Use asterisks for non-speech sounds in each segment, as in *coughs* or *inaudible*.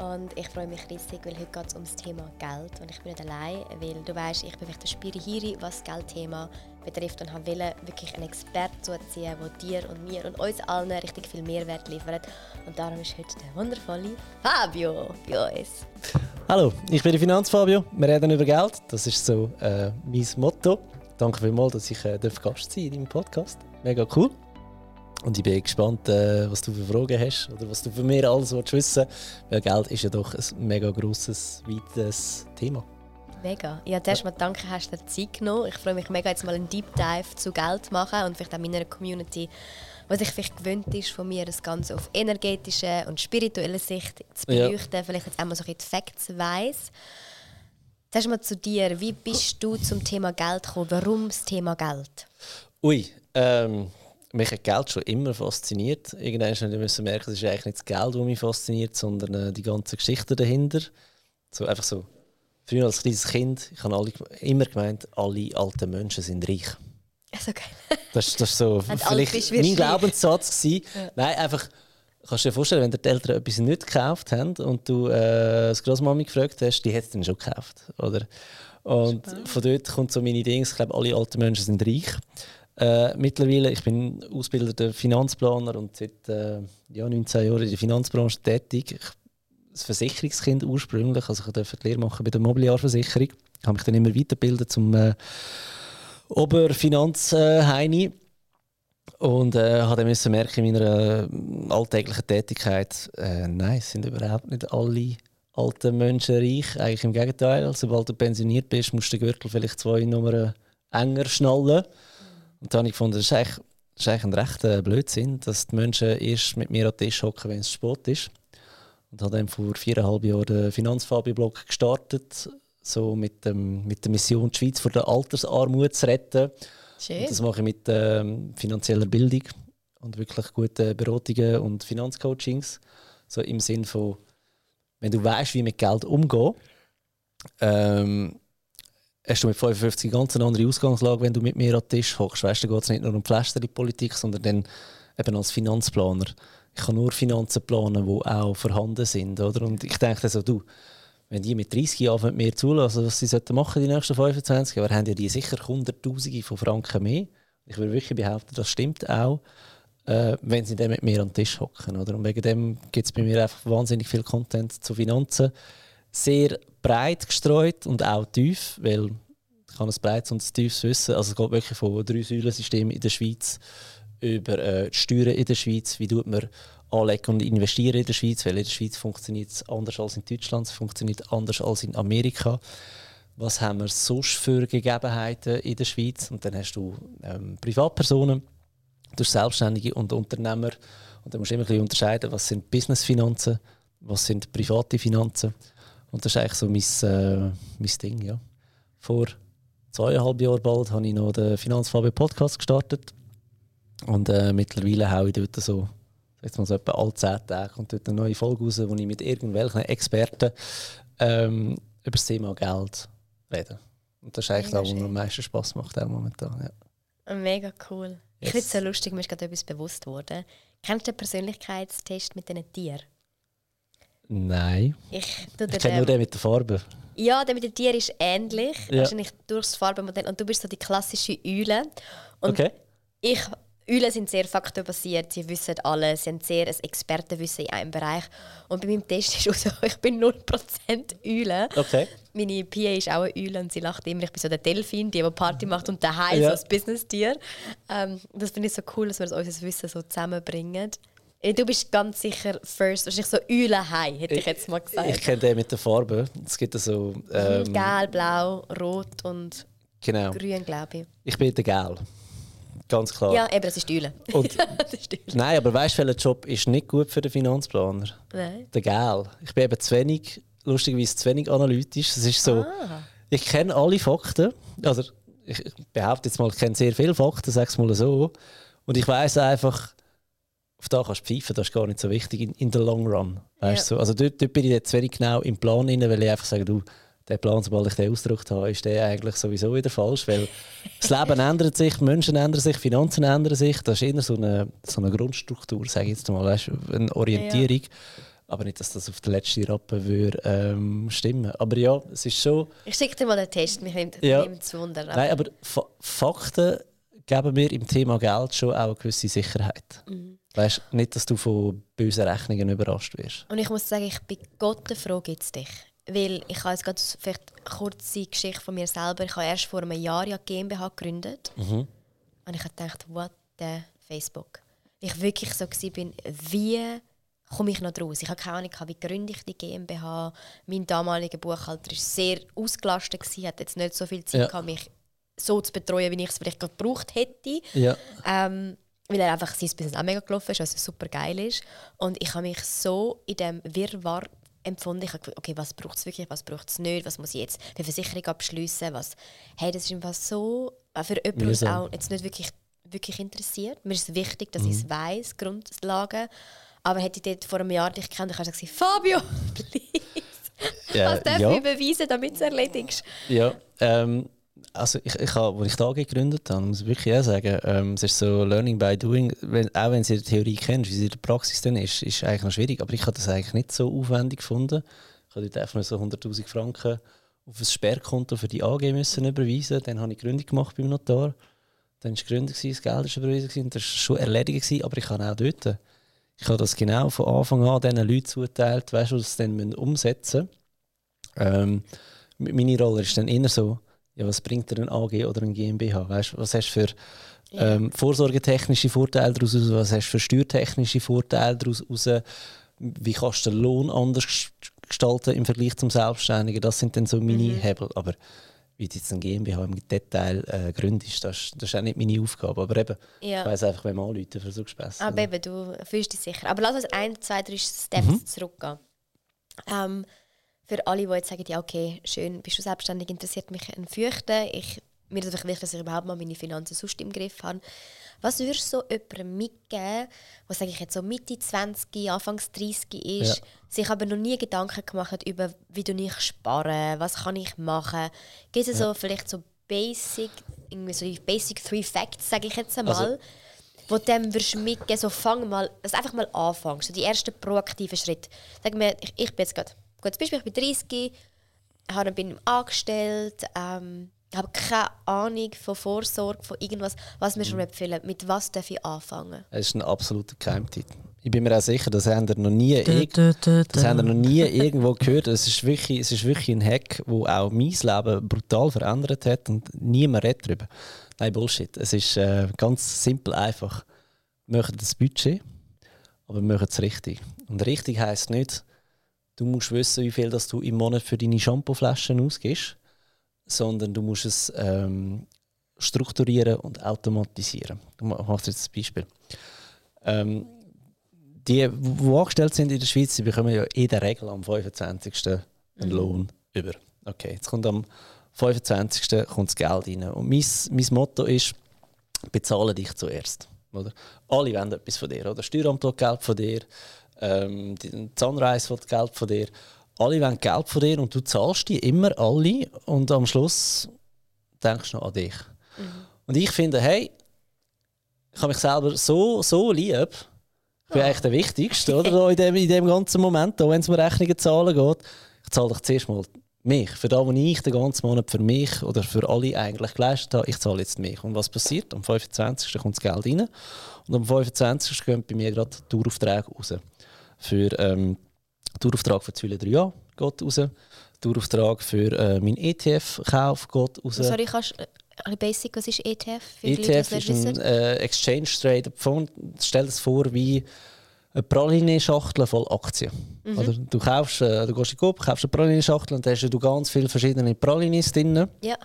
Und ich freue mich riesig, weil heute geht es um das Thema Geld. Und ich bin nicht allein, weil du weißt, ich bin wirklich der Spirihiri, was das Geldthema betrifft. Und wollte wirklich einen Experten zuziehen, der dir und mir und uns allen richtig viel Mehrwert liefert. Und darum ist heute der wundervolle Fabio bei uns. Hallo, ich bin der Finanzfabio. Wir reden über Geld. Das ist so äh, mein Motto. Danke vielmals, dass ich äh, Gast sein in deinem Podcast. Mega cool. Und ich bin gespannt, äh, was du für Fragen hast oder was du von mir alles willst wissen Weil Geld ist ja doch ein mega grosses, weites Thema. Mega. Ja, zuerst mal danke, hast du dir Zeit genommen. Ich freue mich mega, jetzt mal einen Deep Dive zu Geld zu machen und vielleicht auch meiner Community, was sich vielleicht gewöhnt ist von mir, das Ganze auf energetische und spirituelle Sicht zu beleuchten. Ja. Vielleicht jetzt einmal so ein die Facts weiss. Zuerst mal zu dir. Wie bist du zum Thema Geld gekommen? Warum das Thema Geld? Ui, ähm, mich hat Geld schon immer fasziniert. Irgendwann musste ich merken, es ist eigentlich nicht das Geld, das mich fasziniert, sondern äh, die ganze Geschichte dahinter. So, einfach so. Früher als kleines Kind, ich habe alle, immer gemeint, alle alten Menschen sind reich. Also *laughs* geil. Das, das war so vielleicht mein Glaubenssatz. Ja. Nein, einfach, kannst du dir vorstellen, wenn die Eltern etwas nicht gekauft haben und du äh, das Großmami gefragt hast, die hat es dann schon gekauft. Oder? Und Spannend. von dort kommt so meine Idee, ich glaube, alle alten Menschen sind reich. Äh, mittlerweile, ich bin ausgebildeter Finanzplaner und seit äh, ja, 19 Jahren in der Finanzbranche tätig. Ich, das Versicherungskind ursprünglich, also ich durfte die Lehre machen bei der Mobiliarversicherung. Ich habe mich dann immer weitergebildet zum äh, Oberfinanzheini. Und äh, habe dann merken in meiner äh, alltäglichen Tätigkeit, äh, nein, es sind überhaupt nicht alle alten Menschen reich. Eigentlich im Gegenteil. Sobald du pensioniert bist, musst du den Gürtel vielleicht zwei Nummern enger schnallen. Und dann habe ich gefunden, das ist eigentlich, das ist eigentlich ein rechter Blödsinn, dass die Menschen erst mit mir an den Tisch hocken, wenn es Sport ist. Und habe dann vor viereinhalb Jahren den Finanzfabi-Blog gestartet, so mit, dem, mit der Mission, die Schweiz vor der Altersarmut zu retten. Schön. Und das mache ich mit ähm, finanzieller Bildung und wirklich guten Beratungen und Finanzcoachings. So im Sinn von, wenn du weißt, wie mit Geld umgehen, ähm, hast du mit 55 ganz eine andere Ausgangslage, wenn du mit mir an den Tisch hockst. Weißt du, geht es nicht nur um Pflasterpolitik, sondern dann eben als Finanzplaner. Ich kann nur Finanzen planen, die auch vorhanden sind. Oder? Und ich denke so, du, wenn die mit 30 Jahren mir zulassen, was sie sollten machen die nächsten 25 Jahre, haben ja die sicher Hunderttausende von Franken mehr. Ich würde wirklich behaupten, das stimmt auch, äh, wenn sie dann mit mir an den Tisch hocken. Und wegen dem gibt es bei mir einfach wahnsinnig viel Content zu Finanzen sehr breit gestreut und auch tief, weil ich habe ein breites und ein tiefes Wissen. Also es geht wirklich von drei Säulensystemen in der Schweiz über äh, die Steuern in der Schweiz, wie tut man anlegen und investieren in der Schweiz, weil in der Schweiz funktioniert es anders als in Deutschland, es funktioniert anders als in Amerika. Was haben wir sonst für Gegebenheiten in der Schweiz? Und dann hast du ähm, Privatpersonen, du hast Selbstständige und Unternehmer. Und dann musst du immer ein bisschen unterscheiden, was sind Businessfinanzen, was sind private Finanzen. Und das ist eigentlich so mein, äh, mein Ding, ja. Vor zweieinhalb Jahren bald habe ich noch den Finanzfabio Podcast gestartet. Und äh, mittlerweile haue ich dort so, jetzt mal so etwa alle zehn Tage kommt dort eine neue Folge raus, wo ich mit irgendwelchen Experten ähm, über das Thema Geld rede. Und das ist eigentlich das, was mir am meisten Spass macht auch momentan. Ja. Mega cool. Yes. Ich finde es so lustig, mir ist gerade etwas bewusst worden. Kennst du den Persönlichkeitstest mit diesen Tieren? Nein. Ich, ich kenne nur den mit der Farbe. Ja, der mit den Tieren ist ähnlich. Ja. Wahrscheinlich durchs Farbenmodell. Und du bist so die klassische Eule. Und okay. ich, Eulen sind sehr faktorbasiert. Sie wissen alles. Sie haben sehr ein Expertenwissen in einem Bereich. Und bei meinem Test ist *laughs* auch so, ich bin 0% Eule. Okay. Meine PA ist auch eine Eule und sie lacht immer. Ich bin so der Delfin, die, die Party macht und daheim ja. so ein Business-Tier. Ähm, das finde ich so cool, dass wir unser Wissen so zusammenbringen. Du bist ganz sicher First, wahrscheinlich so Eulenhai, hätte ich jetzt mal gesagt. Ich, ich kenne den mit der Farbe. Es gibt so. Ähm, Gel, Blau, Rot und genau. Grün, glaube ich. Ich bin der Gel. Ganz klar. Ja, eben, das ist die Eule. Und, *laughs* ist die Eule. Nein, aber weißt du, welcher Job ist nicht gut für den Finanzplaner? Nein. Der Gel. Ich bin eben zu wenig, lustigerweise zu wenig analytisch. Es ist so. Ah. ich kenne alle Fakten. Also, ich behaupte jetzt mal, ich kenne sehr viele Fakten, sag es mal so. Und ich weiß einfach, auf da kannst du pfeifen, das ist gar nicht so wichtig in, in the long run. Weißt ja. so? Also dort, dort bin ich jetzt very genau im Plan drin, weil ich einfach sage, du, der Plan, sobald ich den ausgedruckt habe, ist der eigentlich sowieso wieder falsch, weil das Leben *laughs* ändert sich, Menschen ändern sich, Finanzen ändern sich. Das ist eher so eine, so eine Grundstruktur, sage ich jetzt mal, weißt, eine Orientierung. Ja. Aber nicht, dass das auf den letzten Rappen würde, ähm, stimmen Aber ja, es ist schon... Ich schicke dir mal den Test, mich nimmt ja. es Wunder. Nein, aber Fa Fakten geben mir im Thema Geld schon auch eine gewisse Sicherheit. Mhm. Weißt nicht, dass du von bösen Rechnungen überrascht wirst. Und ich muss sagen, ich bin Gott froh, gibt es dich. Weil ich habe jetzt gerade vielleicht eine kurze Geschichte von mir selber. Ich habe erst vor einem Jahr ja GmbH gegründet. Mhm. Und ich habe gedacht, what the Facebook. Ich wirklich so war, wie komme ich noch draus? Ich habe keine Ahnung, wie gründe ich die GmbH. Mein damaliger Buchhalter war sehr ausgelastet, hat jetzt nicht so viel Zeit, ja. gehabt, mich so zu betreuen, wie ich es vielleicht gebraucht hätte. Ja. Ähm, weil er einfach sein Business auch mega gelaufen ist, was super geil ist. Und ich habe mich so in dem Wirrwarr empfunden. Ich habe gedacht, okay, was braucht es wirklich, was braucht es nicht, was muss ich jetzt für Versicherung abschließen, was... Hey, das ist einfach so... Äh, für jemanden, der auch jetzt nicht wirklich, wirklich interessiert. Mir ist es wichtig, dass mhm. ich es weiss, Grundlagen. Aber hätte ich dort vor einem Jahr dich kennt, dann kannst du sagen, Fabio, *laughs* please, ja, was darf ja. ich beweisen, damit du es erledigst? Ja, ähm, also ich, ich habe, als ich da gegründet habe, muss ich wirklich auch sagen, ähm, es ist so Learning by Doing, wenn, auch wenn sie die Theorie kennst, wie sie in der Praxis dann ist, ist eigentlich noch schwierig, aber ich habe das eigentlich nicht so aufwendig gefunden. Ich habe dort einfach nur so 100'000 Franken auf ein Sperrkonto für die AG müssen überweisen, dann habe ich Gründung gemacht beim Notar, dann war es Gründung, das Geld war überwiesen, das war schon erledigt, aber ich habe auch dort ich habe das genau von Anfang an diesen Leuten zuteilt, weißt du, die das dann umsetzen müssen. Ähm, meine Rolle ist dann eher so, ja, was bringt dir ein AG oder ein GmbH? Weißt, was hast du für ähm, vorsorgetechnische Vorteile daraus? Was hast du für steuertechnische Vorteile daraus? Wie kannst du den Lohn anders gestalten im Vergleich zum Selbstständigen? Das sind dann so meine mhm. Hebel. Aber wie du jetzt ein GmbH im Detail äh, gründest, das, das ist auch nicht meine Aufgabe. Aber eben, ja. ich weiss einfach, wenn man anrufen versuchst du besser. Aber eben, du fühlst dich sicher. Aber lass uns ein, zwei, drei Steps mhm. zurückgehen. Ähm, für alle, die jetzt sagen, ja okay, schön, bist du selbstständig, interessiert mich ein Fürchten. Ich, mir ist es wichtig, dass ich überhaupt mal meine Finanzen sonst im Griff habe. Was würdest du so jemandem mitgeben, der sage ich jetzt so Mitte 20, Anfangs 30 ist, ja. sich aber noch nie Gedanken gemacht über, wie du nicht sparen, was kann ich machen? Gibt es ja. so vielleicht so Basic, irgendwie so die Basic Three Facts, sage ich jetzt einmal, also, wo dem würdest mitgeben, so fang mal, dass einfach mal anfängst, so die ersten proaktiven Schritte. Sag mir, ich, ich bin jetzt gerade, gutes Beispiel, ich bin 30, bin angestellt, ähm, habe keine Ahnung von Vorsorge, von irgendwas, was mir schon mhm. empfehlen. Mit was darf ich anfangen? Es ist ein absoluter Geheimtipp. Ich bin mir auch sicher, das haben ihr noch nie, da, da, da, das haben noch nie *laughs* irgendwo gehört. Es ist, wirklich, es ist wirklich ein Hack, der auch mein Leben brutal verändert hat und niemand redet darüber. Nein, Bullshit. Es ist äh, ganz simpel einfach. Wir machen das Budget, aber wir machen es richtig. Und richtig heisst nicht, du musst wissen, wie viel das du im Monat für deine Shampooflaschen ausgibst sondern du musst es ähm, strukturieren und automatisieren. Ich mache jetzt ein Beispiel. Ähm, die, die angestellt sind in der Schweiz, die bekommen ja in der Regel am 25. einen mhm. Lohn über. Okay, jetzt kommt am 25. kommt das Geld rein. Und mein, mein Motto ist, bezahle dich zuerst. Oder? Alle wollen etwas von dir. Oder? Steueramt Geld von dir, ähm, die Sunrise will Geld von dir alle wollen Geld von dir und du zahlst die immer alle und am Schluss denkst du noch an dich. Mhm. Und ich finde, hey, ich habe mich selber so, so lieb. Ich bin oh. eigentlich der Wichtigste oder? in, dem, in dem ganzen Moment, wenn es um Rechnungen zahlen geht. Ich zahle dich zuerst mal mich. Für das, was ich den ganzen Monat für mich oder für alle eigentlich geleistet habe, ich zahle jetzt mich. Und was passiert? Am 25. kommt das Geld rein und am 25. gehen bei mir gerade Touraufträge raus. Für ähm, Tourauftrag für 3 Jahre geht raus. Tourauftrag für äh, meinen ETF-Kauf geht raus. Sorry, kannst ein basic, was ist ETF? ETF Leute, ist ein äh, Exchange Trade Fund. Stell dir vor wie eine Praline-Schachtel voll Aktien. Mhm. Oder du, kaufst, äh, du gehst in den kaufst eine Praline-Schachtel und da hast du ganz viele verschiedene Pralines drin. Ja.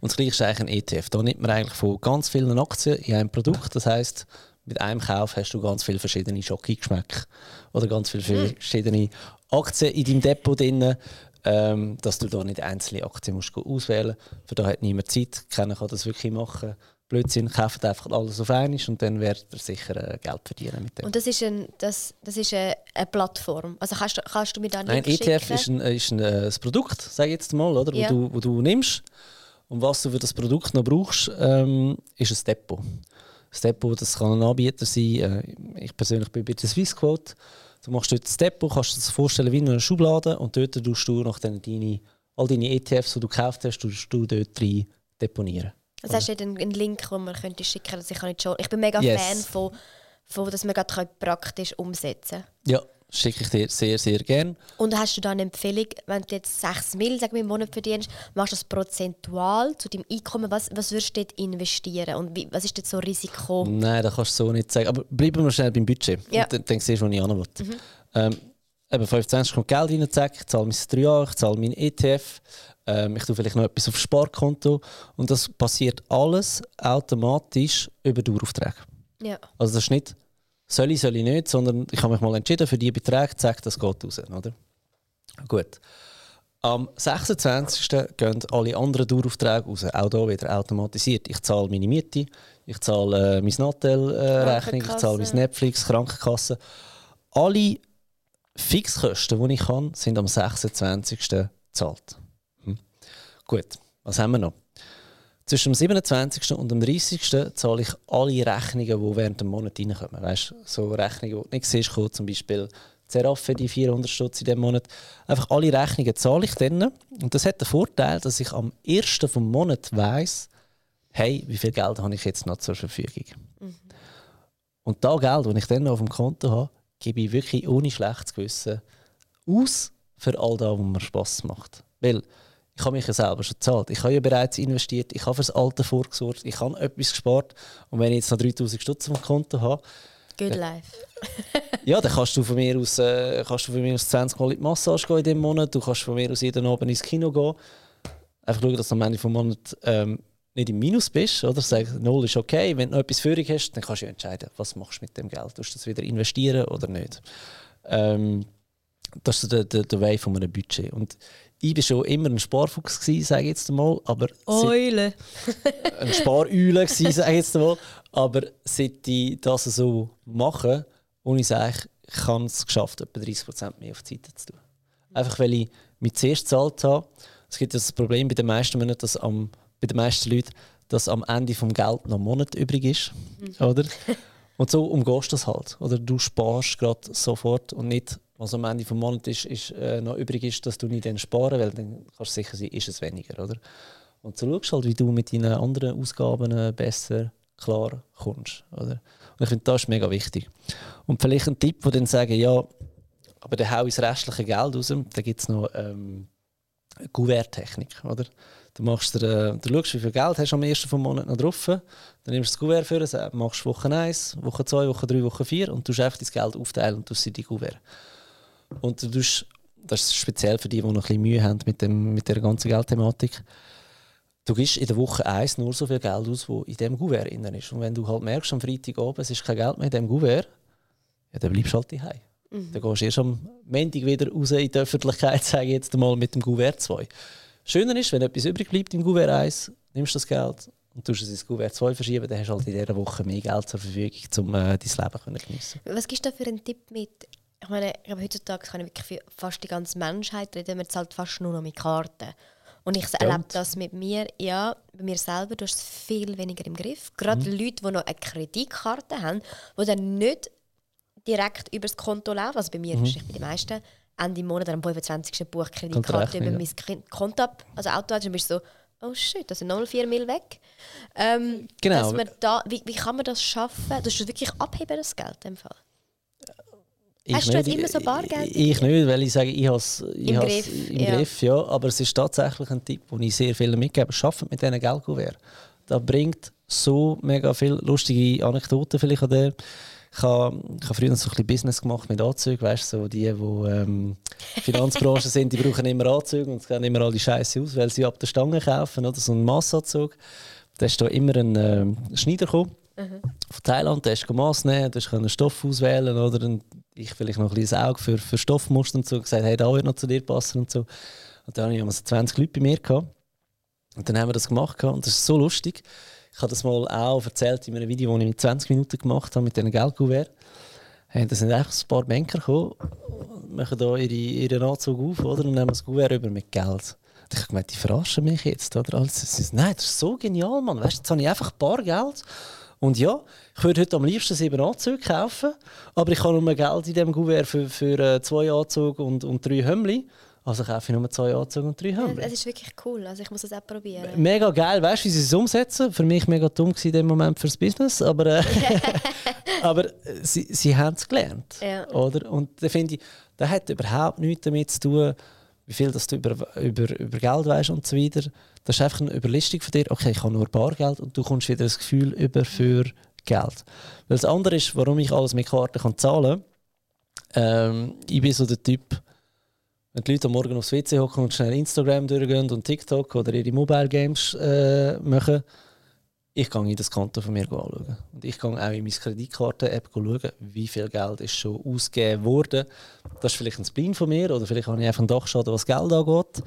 Und das gleiche ist eigentlich ein ETF. Da nimmt man eigentlich von ganz vielen Aktien in einem Produkt. Das heißt, mit einem Kauf hast du ganz viele verschiedene Schoki-Geschmäcke oder ganz viele mhm. verschiedene Aktien in deinem Depot drin. Ähm, dass du da nicht einzelne Aktien musst auswählen musst. Für da hat niemand Zeit. Keiner kann das wirklich machen. Blödsinn, kauft einfach alles auf einmal und dann wird er sicher äh, Geld verdienen mit dem. Und das ist, ein, das, das ist eine, eine Plattform? Also kannst du, kannst du mir da Nein, ETF schicken? ist ein, ist ein, äh, ein Produkt, sage ich jetzt mal, oder, Ja. wo, du, wo du nimmst. Und was du für das Produkt noch brauchst, ähm, ist ein Depot. Das Depot das kann ein Anbieter sein. Äh, ich persönlich bin bei der Swissquote. Du machst dort Depot, kannst dir das vorstellen wie in einer Schublade und dort tust du nach deine, all deine ETFs, die du gekauft hast, tust du dort rein deponieren. Also hast du einen, einen Link, den man könnte schicken könnte? Ich, kann nicht schon, ich bin mega Yes. Fan von, von, dass man gerade praktisch umsetzen kann. Ja, schicke ich dir sehr, sehr gerne. Und hast du da eine Empfehlung, wenn du jetzt 6 Mil sag wir, im Monat verdienst, machst du das prozentual zu deinem Einkommen? Was, was würdest du dort investieren? Und wie, was ist dort so Risiko? Nein, das kannst du so nicht sagen. Aber bleiben wir schnell beim Budget. Ja. Und dann, dann siehst du, wo ich hin will. Ähm, eben 25 kommt Geld rein, zack, ich zahle mein 3 Jahre, ich zahle meinen ETF, ähm, ich tue vielleicht noch etwas aufs Sparkonto. Und das passiert alles automatisch über Daueraufträge. Ja. Also das ist nicht, soll ich, soll ich nicht, sondern ich habe mich mal entschieden für die Beträge, zack, das geht raus. Oder? Gut. Am 26. gehen alle anderen Daueraufträge raus, auch hier wieder automatisiert. Ich zahle meine Miete, ich zahle äh, meine Natel-Rechnung, ich zahle mein Krankenkasse. Netflix, Krankenkasse. Alle Fixkosten, die ich habe, sind am 26. gezahlt. Hm. Gut, was haben wir noch? Zwischen dem 27. und dem 30. zahle ich alle Rechnungen, die während dem Monat reinkommen. Weißt du, so Rechnungen, die du nicht siehst, kommen, zum Beispiel Zeraffe, die 400 Stutz in diesem Monat. Einfach alle Rechnungen zahle ich dann. Und das hat den Vorteil, dass ich am 1. vom Monat weiss, hey, wie viel Geld habe ich jetzt noch zur Verfügung. Und das Geld, das ich dann noch auf dem Konto habe, gebe ich wirklich ohne schlechtes Gewissen aus für all das, was mir Spass macht. Weil ich habe mich ja selber schon gezahlt. Ich habe ja bereits investiert, ich habe fürs Alte vorgesorgt, ich habe etwas gespart. Und wenn ich jetzt noch 3000 Stutz auf dem Konto habe, Good life. *laughs* ja, dann kannst du von mir aus, äh, kannst du von mir aus 20 Mal in die Massage gehen in diesem Monat. Du kannst von mir aus jeden Abend ins Kino gehen. Einfach schauen, dass du am Ende des Monats ähm, nicht im Minus bist. Oder? Sag, null ist okay. Wenn du noch etwas Führung hast, dann kannst du ja entscheiden, was machst du mit dem Geld. Tust du das wieder investieren oder nicht? Ähm, das ist der, der, der Weg von einem Budget. Und ich war schon immer ein Sparfuchs, gewesen, sage ich jetzt mal. Aber seit- Eule. *laughs* ein Spareule gewesen, sage ich jetzt mal. Aber seit ich das so mache, und ich sage, ich habe es geschafft, etwa 30% mehr auf die Seite zu tun. Einfach weil ich mich zuerst gezahlt habe. Es gibt das Problem bei den meisten Monaten, dass am, bei den meisten Leuten, dass am Ende vom Geld noch ein Monat übrig ist. Oder? Und so umgehst du das halt. Oder du sparst gerade sofort und nicht, was am Ende vom Monat ist, ist äh, noch übrig ist, dass du nicht dann sparen, weil dann kannst du sicher sein, ist es weniger. Oder? Und so schaust du halt, wie du mit deinen anderen Ausgaben äh, besser klar kommst. Oder? Und ich finde, das ist mega wichtig. Und vielleicht ein Tipp, wo dann sagen, ja, aber dann hau ich das restliche Geld raus. Da gibt es noch ähm, eine Kuvert-Technik. Oder? Du, machst dir, äh, du schaust, wie viel Geld hast du am ersten vom Monat noch drauf. Dann nimmst du das Kuvert für, sag- machst Woche 1, Woche 2, Woche 3, Woche 4 und du einfach dein Geld aufteilen und tust sie die Kuvert. Und du tust, das ist speziell für die, die noch ein bisschen Mühe haben mit, dem, mit der ganzen Geldthematik. Du gibst in der Woche 1 nur so viel Geld aus, wo in diesem Kuvert drin ist. Und wenn du halt merkst, am Freitagabend, es ist kein Geld mehr in diesem Kuvert, ja, dann bleibst du halt daheim. Dann gehst du erst am Montag wieder raus in die Öffentlichkeit, *laughs* sage jetzt mal, mit dem Kuvert 2. Schöner ist, wenn etwas übrig bleibt im Kuvert 1, nimmst du das Geld und tust es ins Kuvert 2 verschieben, dann hast du halt in dieser Woche mehr Geld zur Verfügung, um äh, dein Leben zu geniessen. Was gibst du da für einen Tipp mit? Ich meine, ich glaube, heutzutage kann ich wirklich für fast die ganze Menschheit reden. Man zahlt fast nur noch mit Karten. Und ich erlebe das mit mir, ja, bei mir selber, du hast es viel weniger im Griff. Gerade Mhm. Leute, die noch eine Kreditkarte haben, die dann nicht direkt über das Konto laufen. Also bei mir Mhm. ist es bei den meisten Ende Monat am 25. Buch Kreditkarte über ja. mein Konto ab, also automatisch, und bist du so, oh shit, das sind nochmal 4 Mil weg. Ähm, Genau. Da, wie, wie kann man das schaffen? Du musst wirklich abheben, das Geld im Fall. Hast du jetzt immer so Bargeld Ich, ich nicht, weil ich sage, ich habe es Im has Griff, im ja. Griff, ja. Aber es ist tatsächlich ein Tipp, den ich sehr vielen mitgebe. Schafft mit diesen Geldkuvert. Das bringt so mega viele lustige Anekdoten vielleicht an der. Ich habe, ich habe früher so ein bisschen Business gemacht mit Anzügen, weißt du, so die, die ähm, Finanzbranche sind, die brauchen immer Anzüge und es gehen immer alle Scheiße aus, weil sie ab der Stange kaufen, oder so einen Massanzug. Da ist da immer ein ähm, Schneider gekommen, von Thailand, der ist Mass nehmen, du einen Stoff auswählen oder und ich vielleicht noch ein bisschen das Auge für, für Stoffmuster und so gesagt, hey, da wird noch zu dir passen und so. Und dann hatte ich so 20 Leute bei mir. Gehabt. Und dann haben wir das gemacht und das ist so lustig. Ich habe das mal auch erzählt in einem Video, das ich in 20 Minuten gemacht habe mit diesen Geldkuvert. Hey, da sind einfach ein paar Banker gekommen, machen da ihre, ihren Anzug auf oder, und nehmen das Kuvert über mit Geld. Und ich habe gemeint, die verarschen mich jetzt. Oder? Also, nein, das ist so genial, Mann. Weißt, jetzt habe ich einfach ein Geld. Und ja, ich würde heute am liebsten sieben Anzüge kaufen, aber ich habe nur Geld in diesem Kuvert für, für äh, zwei Anzüge und, und drei Hömmli. Also kaufe ich nur zwei Anzüge und drei Hömmli. Es ist wirklich cool, also ich muss das auch probieren. Mega geil, weißt du, wie sie es umsetzen? Für mich mega dumm in dem Moment fürs Business, aber, äh, *laughs* *laughs* aber äh, sie, sie haben es gelernt. Ja. Oder? Und da finde ich, das hat überhaupt nichts damit zu tun, wie viel das du über, über, über Geld weißt und so weiter. Das ist einfach eine Überlistung von dir, okay, ich habe nur Bargeld und du kommst wieder das Gefühl über für Geld. Weil das andere ist, warum ich alles mit Karten kann zahlen kann. Ähm, ich bin so der Typ, wenn die Leute am Morgen aufs WC hocken und schnell Instagram durchgehen und TikTok oder ihre Mobile Games äh, machen, ich gehe in das Konto von mir anschauen. Und ich gehe auch in meine Kreditkarte-App schauen, wie viel Geld ist schon ausgegeben wurde. Das ist vielleicht ein Spleen von mir oder vielleicht habe ich einfach einen Dachschaden, was Geld angeht.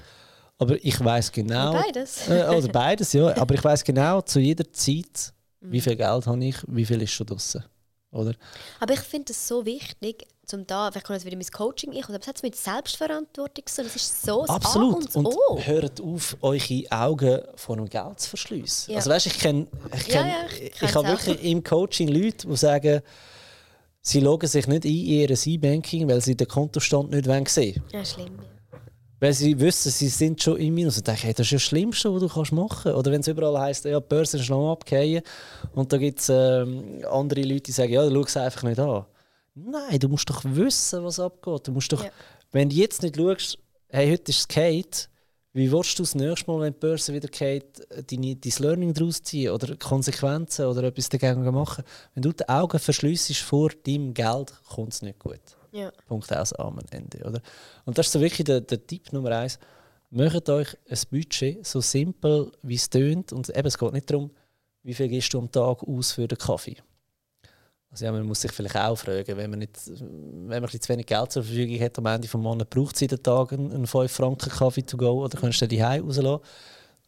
Aber ich weiß genau. Oder beides. *laughs* Äh, oder beides, ja. *laughs* Aber ich weiß genau zu jeder Zeit, wie viel Geld habe ich, wie viel ist schon draußen. Oder? Aber ich finde es so wichtig, zum da, vielleicht kommt jetzt wieder mein Coaching ich, aber es hat mit Selbstverantwortung zu Das ist so das Absolut. A und, und hört auf, eure Augen vor dem Geld zu verschliessen. Ja. Also weißt, ich kenne, ich, kenn, ja, ja, ich, ich habe wirklich im Coaching Leute, die sagen, sie loggen sich nicht ein in ihr E-Banking, weil sie den Kontostand nicht sehen wollen. Ja, schlimm. Weil sie wissen, sie sind schon im Minus. Und denken, hey, das ist ja das Schlimmste, was du kannst machen kannst. Oder wenn es überall heisst, ja, die Börse ist noch abgehen. Und da gibt es ähm, andere Leute, die sagen, ja, schau es einfach nicht an. Nein, du musst doch wissen, was abgeht. Du musst doch, ja. Wenn du jetzt nicht schaust, hey, heute ist es Kate, wie willst du das nächste Mal, wenn die Börse wieder geht, dein, dein Learning daraus ziehen oder Konsequenzen oder etwas dagegen machen? Wenn du die Augen verschliessest vor deinem Geld, kommt es nicht gut. Ja. Punkt aus, Amen, Ende. Oder? Und das ist so wirklich der, der Tipp Nummer eins. Macht euch ein Budget so simpel, wie es tönt. Und eben, es geht nicht darum, wie viel gehst du am Tag aus für den Kaffee. Also ja, man muss sich vielleicht auch fragen, wenn man, nicht, wenn man zu wenig Geld zur Verfügung hat am Ende des Monats, braucht es jeden Tag einen 5-Franken-Kaffee to go oder kannst du die Hause rauslassen.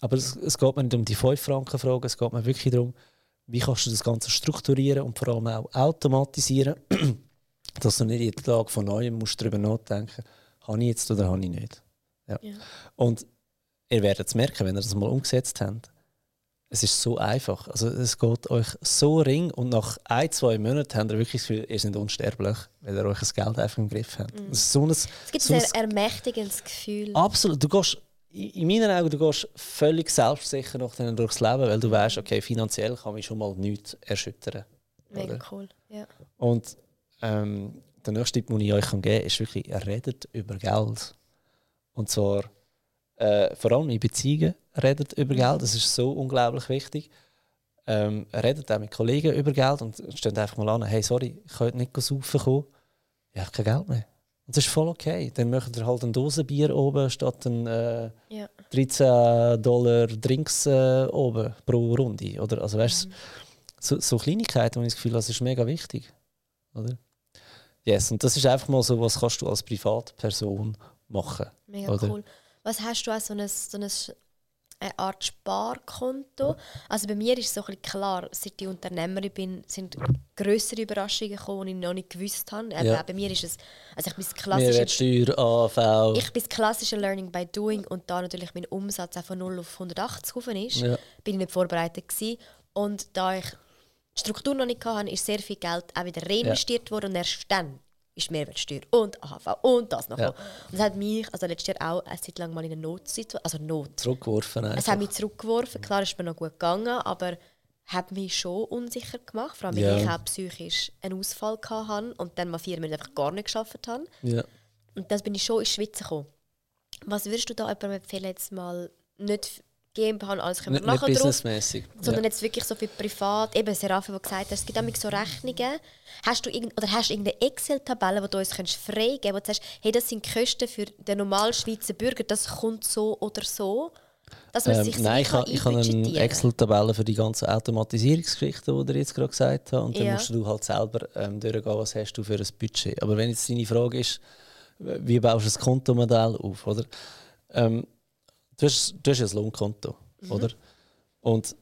Aber es, es, geht mir nicht um die 5-Franken-Frage, es geht mir wirklich darum, wie kannst du das Ganze strukturieren und vor allem auch automatisieren, *clears throat* dass du nicht jeden Tag von neuem musst darüber nachdenken musst, habe ich jetzt oder habe ich nicht. Ja. ja. Und ihr werdet es merken, wenn ihr das mal umgesetzt habt es ist so einfach. Also es geht euch so ring und nach ein, zwei Monaten habt ihr wirklich das Gefühl, ihr seid unsterblich, weil ihr euch das Geld einfach im Griff habt. Mm. So ein, es gibt so ein ermächtigendes Gefühl. Absolut. Du gehst, in meinen Augen du gehst völlig selbstsicher noch durchs Leben, weil du weißt, okay, finanziell kann mich schon mal nichts erschüttern. Mega oder? cool, ja. Und ähm, der nächste Tipp, den ich euch geben kann, ist wirklich, redet über Geld. Und zwar äh, vor allem in Beziehungen redet über Geld. Das ist so unglaublich wichtig. Ähm, redet auch mit Kollegen über Geld und steht einfach mal an, hey, sorry, ich kann heute nicht saufen kommen. Ich habe kein Geld mehr. Und das ist voll okay. Dann möchtet ihr halt ein Dosenbier oben statt ein äh, ja. 13 Dollar Drinks äh, oben pro Runde. Oder, also, weißt, mhm. so, so Kleinigkeiten, wo ich das Gefühl habe, das ist mega wichtig. Oder? Yes, und das ist einfach mal so, was kannst du als Privatperson machen. Mega oder? cool. Was hast du als so ein, so ein eine Art Sparkonto. Also bei mir ist es so ein klar, seit ich Unternehmerin bin, sind größere Überraschungen gekommen, die ich noch nicht gewusst habe. Ja. bei mir ist es, also ich bin klassische... Mehrwertsteuer, AV... Ich bin das klassische Learning by Doing und da natürlich mein Umsatz auch von 0 auf 180 gekommen ist, ja. bin ich nicht vorbereitet gewesen. Und da ich die Struktur noch nicht hatte, ist sehr viel Geld auch wieder reinvestiert ja. worden und erst dann ist Mehrwertsteuer und AHV und das noch. Ja. Und das hat mich also letztes Jahr auch eine Zeit lang mal in eine Notsituation, also Not. Zurückgeworfen einfach. Es hat mich zurückgeworfen. Klar ist mir noch gut gegangen, aber hat mich schon unsicher gemacht, vor allem weil ja. ich auch psychisch einen Ausfall hatte und dann mal vier Monate einfach gar nicht geschafft habe. Ja. Und das bin ich schon ins Schwitzen gekommen. Was würdest du da jemandem empfehlen, jetzt mal nicht GmbH und alles können wir nachher nicht businessmäßig. Sondern ja. jetzt wirklich so viel privat. Eben, Serafe, der gesagt hat, es gibt auch so Rechnungen. Hast du irgend, oder hast du irgendeine Excel-Tabelle, die du uns freigeben kannst, wo du sagst, hey, das sind Kosten für den normalen Schweizer Bürger, das kommt so oder so? Dass man ähm, sich nein, ich, ich habe eine Excel-Tabelle für die ganzen Automatisierungsgeschichten, die ihr jetzt gerade gesagt habt. Und dann ja. musst du halt selber ähm, durchgehen, was hast du für ein Budget. Aber wenn jetzt deine Frage ist, wie baust du das Kontomodell auf, oder? Ähm, du, hast, du hast ein Lohnkonto, Mhm. oder? Und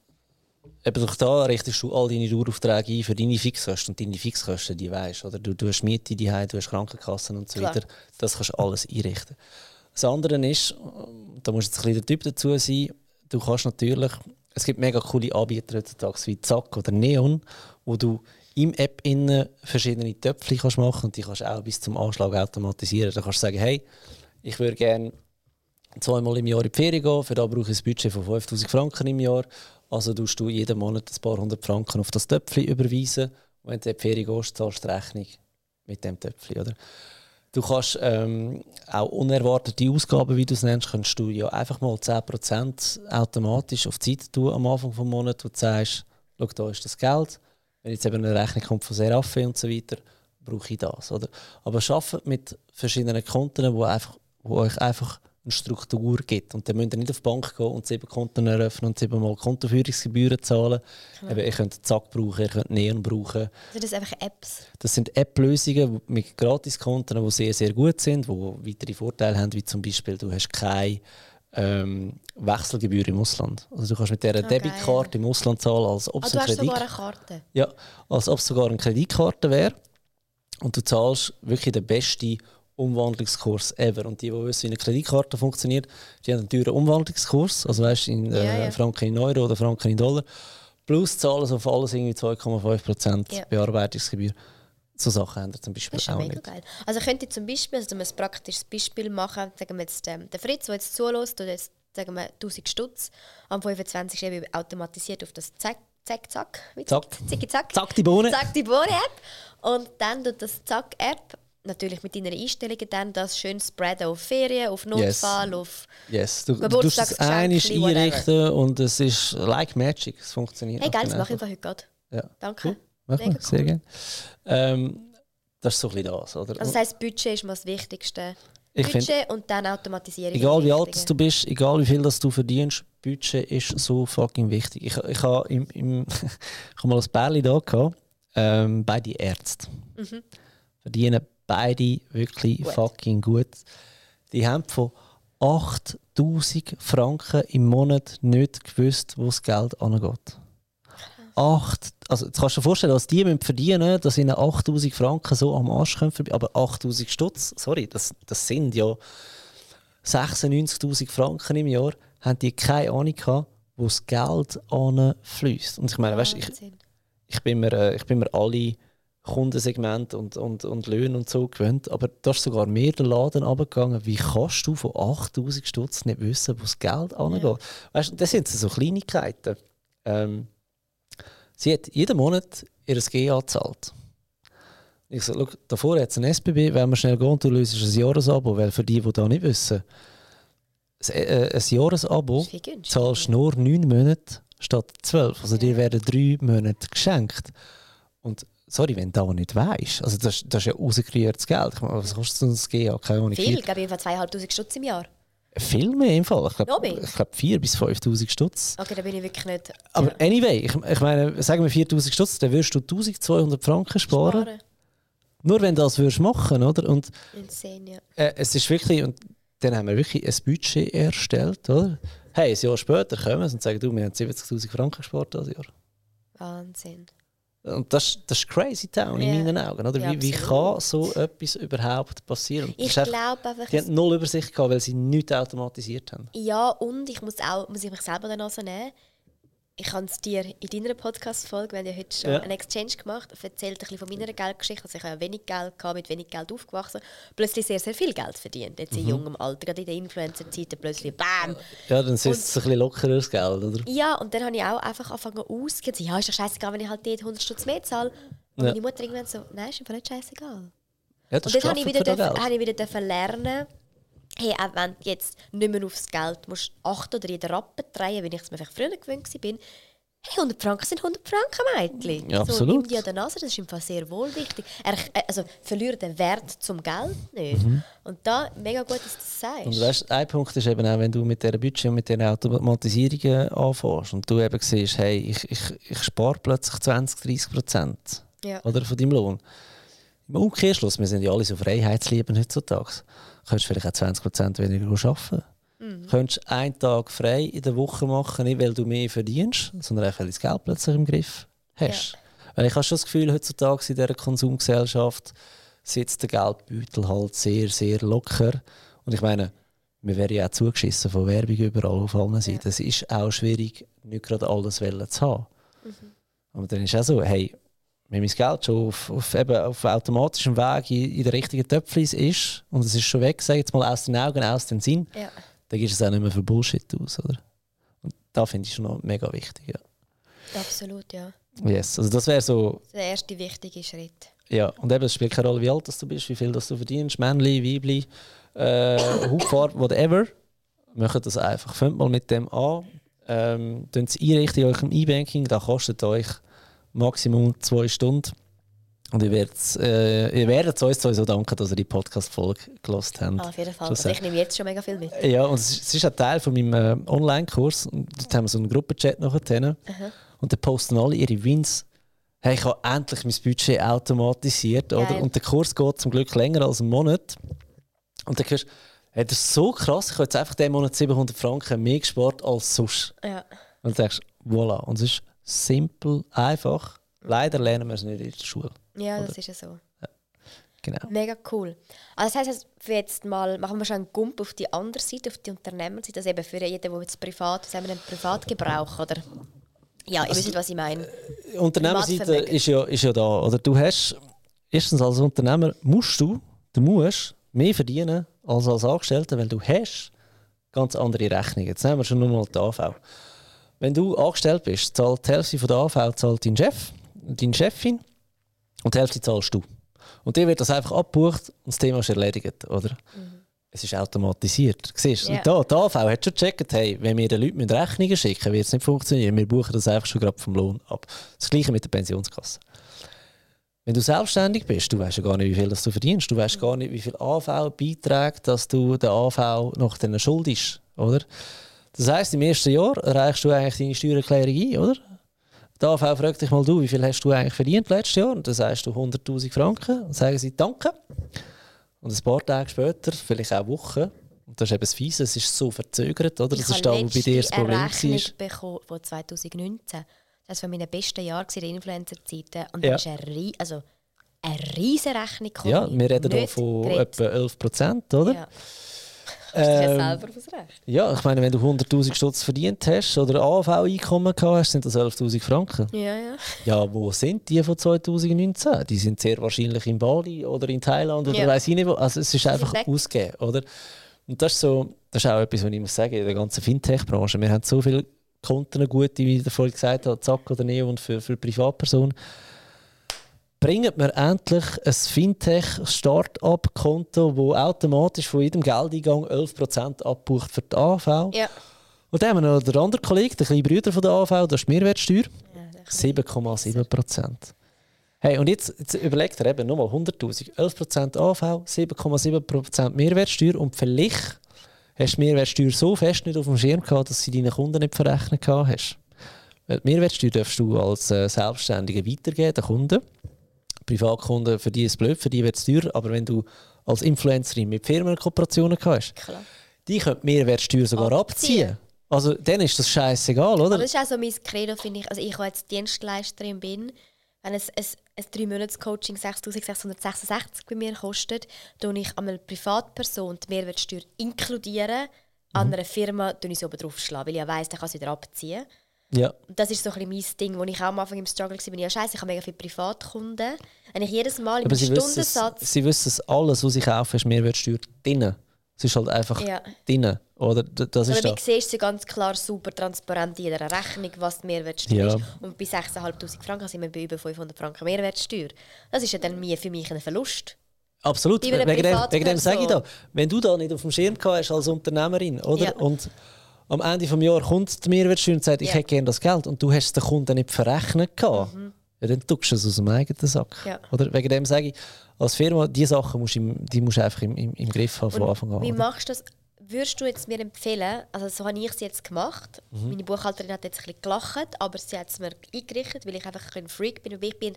eben durch da richtest du all deine Daueraufträge ein für deine Fixkosten. Und deine Fixkosten, die weisst oder? Du, du hast Miete, die du hast Krankenkassen und so Klar. weiter. Das kannst du alles einrichten. Das andere ist, da musst du jetzt ein bisschen der Typ dazu sein, du kannst natürlich, es gibt mega coole Anbieter heutzutage wie Zack oder Neon, wo du im App innen verschiedene Töpfe kannst machen und die kannst du auch bis zum Anschlag automatisieren. Da kannst du sagen, hey, ich würde gerne zweimal im Jahr in die Ferien gehen, für da brauche ich ein Budget von 5000 Franken im Jahr. Also tust du jeden Monat ein paar hundert Franken auf das Töpfchen überweisen. Und wenn du in die Ferien gehst, zahlst du die Rechnung mit dem Töpfchen. Oder? Du kannst ähm, auch unerwartete Ausgaben, wie du es nennst, kannst du ja einfach mal 10% automatisch auf die Seite tun am Anfang des Monats, wo du sagst, schau, da ist das Geld. Wenn jetzt eben eine Rechnung kommt von Seraphe und so weiter, brauche ich das. Oder? Aber arbeitet mit verschiedenen Konten, wo, wo euch einfach eine Struktur gibt. Und dann müsst ihr nicht auf die Bank gehen und sieben Konten eröffnen und siebenmal Kontoführungsgebühren zahlen. Eben, ihr könnt Zack brauchen, ihr könnt Neon brauchen. Also das sind einfach Apps. Das sind App-Lösungen mit Gratiskonten, die sehr, sehr gut sind, die weitere Vorteile haben, wie zum Beispiel, du hast keine ähm, Wechselgebühr im Ausland. Also du kannst mit dieser Ah, geil. Debitkarte im Ausland zahlen, als ob Ah, es du eine hast sogar eine Karte. ja, als ob es sogar eine Kreditkarte wäre. Und du zahlst wirklich den besten Umwandlungskurs ever. Und die, die wissen, wie eine Kreditkarte funktioniert, die haben einen teuren Umwandlungskurs. Also weißt du, in äh, Ja, ja. Franken in Euro oder Franken in Dollar. Plus zahlen sie auf alles irgendwie 2,5% Ja. Bearbeitungsgebühr. So Sachen haben zum Beispiel Das ist auch mega nicht. geil. Also könnte ich zum Beispiel, also um ein praktisches Beispiel machen, sagen wir jetzt, ähm, der Fritz, der jetzt zulässt, tut jetzt sagen wir 1000 Stutz, am 25. eben automatisiert auf das Zack, Zack, Zack, Zack. Zicki, Zack, Zack, die Bohne. Zack, die Bohne-App. Und dann tut das Zack-App, natürlich mit deinen Einstellungen, dann das schön spreaden auf Ferien, auf Notfall, auf... Yes, du, du es whatever. einrichten und es ist like magic. Es funktioniert. Hey, geil, das mache ich heute gerade. Ja. Danke. Cool. Mach mal, sehr cool. gerne. Ähm, das ist so ein bisschen das, oder? Also das heisst, Budget ist mal das Wichtigste. Ich find- Budget und dann Automatisierung. Egal wie alt du bist, egal wie viel das du verdienst, Budget ist so fucking wichtig. Ich, ich habe im, im, *laughs* ich hab mal ein Bärli da gehabt, ähm, beide Ärzte. Verdienen beide wirklich Gut. fucking gut. Die haben von 8000 Franken im Monat nicht gewusst, wo das Geld angeht. Acht, also jetzt kannst du dir vorstellen, was die müssen verdienen dass ihnen 8000 Franken so am Arsch können. verbi- Aber 8000 Stutz, sorry, das, das sind ja 96.000 Franken im Jahr, haben die keine Ahnung gehabt, wo das Geld fließt. Und ich meine, weißt, ich, ich, bin mir, äh, ich bin mir alle Kundensegmente und, und, und Löhne und so gewöhnt, aber da ist sogar mehr der Laden runtergegangen. Wie kannst du von 8000 Stutz nicht wissen, wo das Geld angeht? Weißt du, das sind so Kleinigkeiten. Ähm, sie hat jeden Monat ihr GA gezahlt. Ich so, schau, davor hat es ein SBB, wenn wir schnell gehen, du löst ein Jahresabo, weil für die, die da nicht wissen, ein, äh, ein Jahresabo Das zahlst du nur 9 Monate statt 12. Also dir werden 3 Monate geschenkt. Und sorry, wenn du das nicht weißt, also das, das ist ja rausgerührtes Geld. Ich meine, was kostet uns das GA? Keine Ahnung. Viel, ich glaube, jedenfalls 2'500 Stutz im Jahr. Viel mehr im Fall. Ich glaube mehr? glaub 4 bis 5000 Stutz. Okay, da bin ich wirklich nicht. Aber ja, anyway, ich, ich meine, sagen wir 4000 Stutz, dann würdest du 1200 Franken sparen. sparen. Nur wenn du das würdest machen, oder? Und Insane, ja. äh, es ist wirklich, und dann haben wir wirklich ein Budget erstellt, oder? Hey, ein Jahr später kommen sie und sagen, du, wir haben 70'000 Franken gespart das Jahr. Wahnsinn. Und das, das ist crazy town in Ja. meinen Augen, oder? Ja, wie, wie kann so etwas überhaupt passieren? Ich glaube einfach, die haben null Übersicht gehabt, weil sie nichts automatisiert haben. ja, und ich muss auch muss ich mich selber dann also nehmen. Ich kann es dir in deiner Podcast-Folge, wir haben ja heute schon Ja. einen Exchange gemacht, erzählt ein bisschen von meiner Geldgeschichte. Also ich habe ja wenig Geld gehabt, mit wenig Geld aufgewachsen, plötzlich sehr, sehr viel Geld verdient. Jetzt Mhm. in jungem Alter, gerade in der Influencer-Zeit, plötzlich BAM! Ja, dann ist es ein bisschen lockeres Geld, oder? Ja, und dann habe ich auch einfach angefangen auszugehen. Ja, ist doch scheißegal, wenn ich halt dort 100 Stutz mehr zahle. Und Ja. meine Mutter irgendwann so, nein, ist einfach nicht scheißegal. Ja, Und dort habe ich, wieder dürfen, habe ich wieder lernen, hey, auch wenn du jetzt nicht mehr aufs Geld musst achten oder jeden Rappen drehen, wie ich es mir vielleicht früher gewöhnt war, hey, 100 Franken sind 100 Franken, Mädchen. Ja, So, absolut. nimm die an der Nase, das ist im Fall sehr wohl wichtig. Er, äh, also, verliere den Wert zum Geld nicht. Und da, mega gut, dass du das sagst. Mhm. Und weißt, ein Punkt ist eben auch, wenn du mit dieser Budget und mit diesen Automatisierungen anfängst und du eben siehst, hey, ich, ich, ich spare plötzlich 20, 30 Prozent ja. oder, von deinem Lohn. Im Umkehrschluss, wir sind ja alle so Freiheitslieben heutzutage, könntest du vielleicht auch 20 Prozent weniger arbeiten. Mhm. könntest einen Tag frei in der Woche machen, nicht weil du mehr verdienst, sondern einfach weil du das Geld plötzlich im Griff hast. Weil ich habe schon das Gefühl, heutzutage in dieser Konsumgesellschaft sitzt der Geldbeutel halt sehr, sehr locker. Und ich meine, wir werden ja auch zugeschissen von Werbung überall auf allen Seiten. Es ist auch schwierig, nicht gerade alles zu haben. Aber dann ist es auch so, hey, wenn mein Geld schon auf, auf, eben auf automatischem Weg in, in der richtigen Töpflis ist und es ist schon weg, sag jetzt mal aus den Augen, aus dem Sinn, Ja. dann gibst du es auch nicht mehr für Bullshit aus, oder? Und da finde ich schon noch mega wichtig, ja. Absolut, ja. Yes, also das wäre so, Der erste wichtige Schritt. ja. Und eben, es spielt keine Rolle, wie alt das du bist, wie viel das du verdienst, Männli, Weibli, äh, *coughs* Hautfarbe, whatever. Macht das einfach. Fangt mal mit dem an. Ähm, es einrichten in eurem E-Banking, das kostet euch Maximum zwei Stunden. Und ihr werdet, äh, ihr werdet uns sowieso danken, dass ihr die Podcast-Folge gelost habt. Ah, auf jeden Fall. Also ich nehme jetzt schon mega viel mit. Ja, und es ist, es ist ein Teil von meinem äh, Online-Kurs. Und Dort haben wir so einen Gruppenchat nachher. Und da posten alle ihre Wins. Hey, ich habe endlich mein Budget automatisiert. Oder? Und der Kurs geht zum Glück länger als einen Monat. Und dann hörst du, hey, das ist so krass, ich habe jetzt einfach diesen Monat 700 Franken mehr gespart als sonst. Ja. Und du denkst, voilà. Und es ist simpel, einfach. Leider lernen wir es nicht in der Schule. Ja, das ist ja so. Genau. Mega cool. Also das heisst, für jetzt mal machen wir schon einen Gump auf die andere Seite, auf die Unternehmerseite, also eben für jeden, der jetzt privat, sagen wir einen Privatgebrauch, oder? Ja, ihr wisst, was ich meine. Unternehmerseite Privatvermögen. ist ja, ist ja da. Oder du hast, erstens als Unternehmer musst du, du musst mehr verdienen als als Angestellter, weil du hast ganz andere Rechnungen. Jetzt nehmen wir schon nur mal die AV. Wenn du angestellt bist, zahlt die Hälfte von der AV zahlt dein Chef, deine Chefin und die Hälfte zahlst du. Und dir wird das einfach abgebucht und das Thema ist erledigt, oder? Es ist automatisiert. Siehst du? Und da, die AV hat schon gecheckt, hey, wenn wir den Leuten Rechnungen schicken, wird es nicht funktionieren. Wir buchen das einfach schon gerade vom Lohn ab. Das gleiche mit der Pensionskasse. Wenn du selbstständig bist, du weißt ja gar nicht, wie viel das du verdienst. Du weißt gar nicht, wie viel AV beiträgt, dass du der AV nach deiner schuldest, oder? Das heisst, im ersten Jahr reichst du eigentlich deine Steuererklärung ein, oder? Die AV fragt dich mal, du, wie viel hast du eigentlich verdient letztes Jahr? Und dann sagst du 100'000 Franken. Und sagen sie, danke. Und ein paar Tage später, vielleicht auch Wochen, und das ist eben das Fiese, es ist so verzögert, oder? Das ist da, wo bei dir das Problem war. bekommen von 2019. Das war von meinen besten Jahren in der Influencer-Zeiten. Und Ja. das ist eine, also eine riesige Rechnung. Ja, wir reden hier von etwa 11 Prozent, oder? Ja. Hast du ja Ähm, selber aufs Recht. Ja, ich meine, wenn du 100'000 Stutz verdient hast oder AV-Einkommen gehabt hast, sind das 11'000 Franken. Ja, ja. Ja, wo sind die von 2019? Die sind sehr wahrscheinlich in Bali oder in Thailand oder Ja. weiß ich nicht wo. Also es ist einfach ausgegeben, oder? Und das ist, so, das ist auch etwas, was ich muss sagen, in der ganzen Fintech-Branche. Wir haben so viele Konten, gute, wie ich vorhin gesagt habe, Zack oder Neo und für, für Privatpersonen. Bringen wir endlich ein Fintech-Start-up-Konto, wo automatisch von jedem Geldeingang 11% abbucht für die AV. Ja. Und dann haben wir noch den anderen Kollegen, den kleinen Bruder von der AV, das ist die Mehrwertsteuer. ja das- 7,7 Prozent. Hey, und jetzt, jetzt überlegt er eben nochmal 100'000, 11 Prozent AV, 7,7 Prozent Mehrwertsteuer und vielleicht hast du die Mehrwertsteuer so fest nicht auf dem Schirm gehabt, dass sie deinen Kunden nicht verrechnet hast. Die Mehrwertsteuer darfst du als äh, Selbstständiger weitergeben, den Kunden. Privatkunden, für die ist es blöd, für die wird es teuer, aber wenn du als Influencerin mit Firmen Kooperationen gehabt hast, Klar. die können die Mehrwertsteuer sogar abziehen. Abziehen. Also dann ist das scheißegal, oder? Aber das ist auch so mein Credo, finde ich. Also ich, die jetzt Dienstleisterin bin, wenn ein, ein, ein 3 monats coaching 6666 bei mir kostet, tue ich einmal Privatperson die Mehrwertsteuer inkludieren, an einer Firma tue ich sie oben drauf schlagen, weil ich ja weiss, dann kann sie wieder abziehen. Ja. Das ist so ein bisschen mein Ding, wo ich auch am Anfang im Struggle war. Ja, scheiße, ich habe mega viele Privatkunden. Wenn ich jedes Mal im Aber sie wissen, es, Stundensatz... sie wissen es, alles, was sie kaufen, ist Mehrwertsteuer drin. Es ist halt einfach Ja. drin. Oder? Das ist Aber da. wie siehst du ganz klar, super transparent in jeder Rechnung, was die Mehrwertsteuer Ja. ist. Und bei 6'500 Franken sind wir bei über 500 Franken Mehrwertsteuer. Das ist ja dann für mich ein Verlust. Absolut. Wegen dem, wegen dem sage ich da, wenn du da nicht auf dem Schirm gehabt hast als Unternehmerin, oder? Ja. Und am Ende des Jahres kommt die Mehrwertsteuer und sagt, ich Ja. hätte gerne das Geld und du hast es den Kunden nicht verrechnet gehabt, ja, dann tust du es aus dem eigenen Sack. Mhm. Ja. Oder? Wegen dem sage ich, als Firma, diese Sachen musst du, im, die musst du einfach im, im, im Griff haben von Anfang an. Wie oder? machst du das? Würdest du jetzt mir empfehlen, also so habe ich es jetzt gemacht, Mhm. meine Buchhalterin hat jetzt ein bisschen gelacht, aber sie hat es mir eingerichtet, weil ich einfach ein Freak bin und ich bin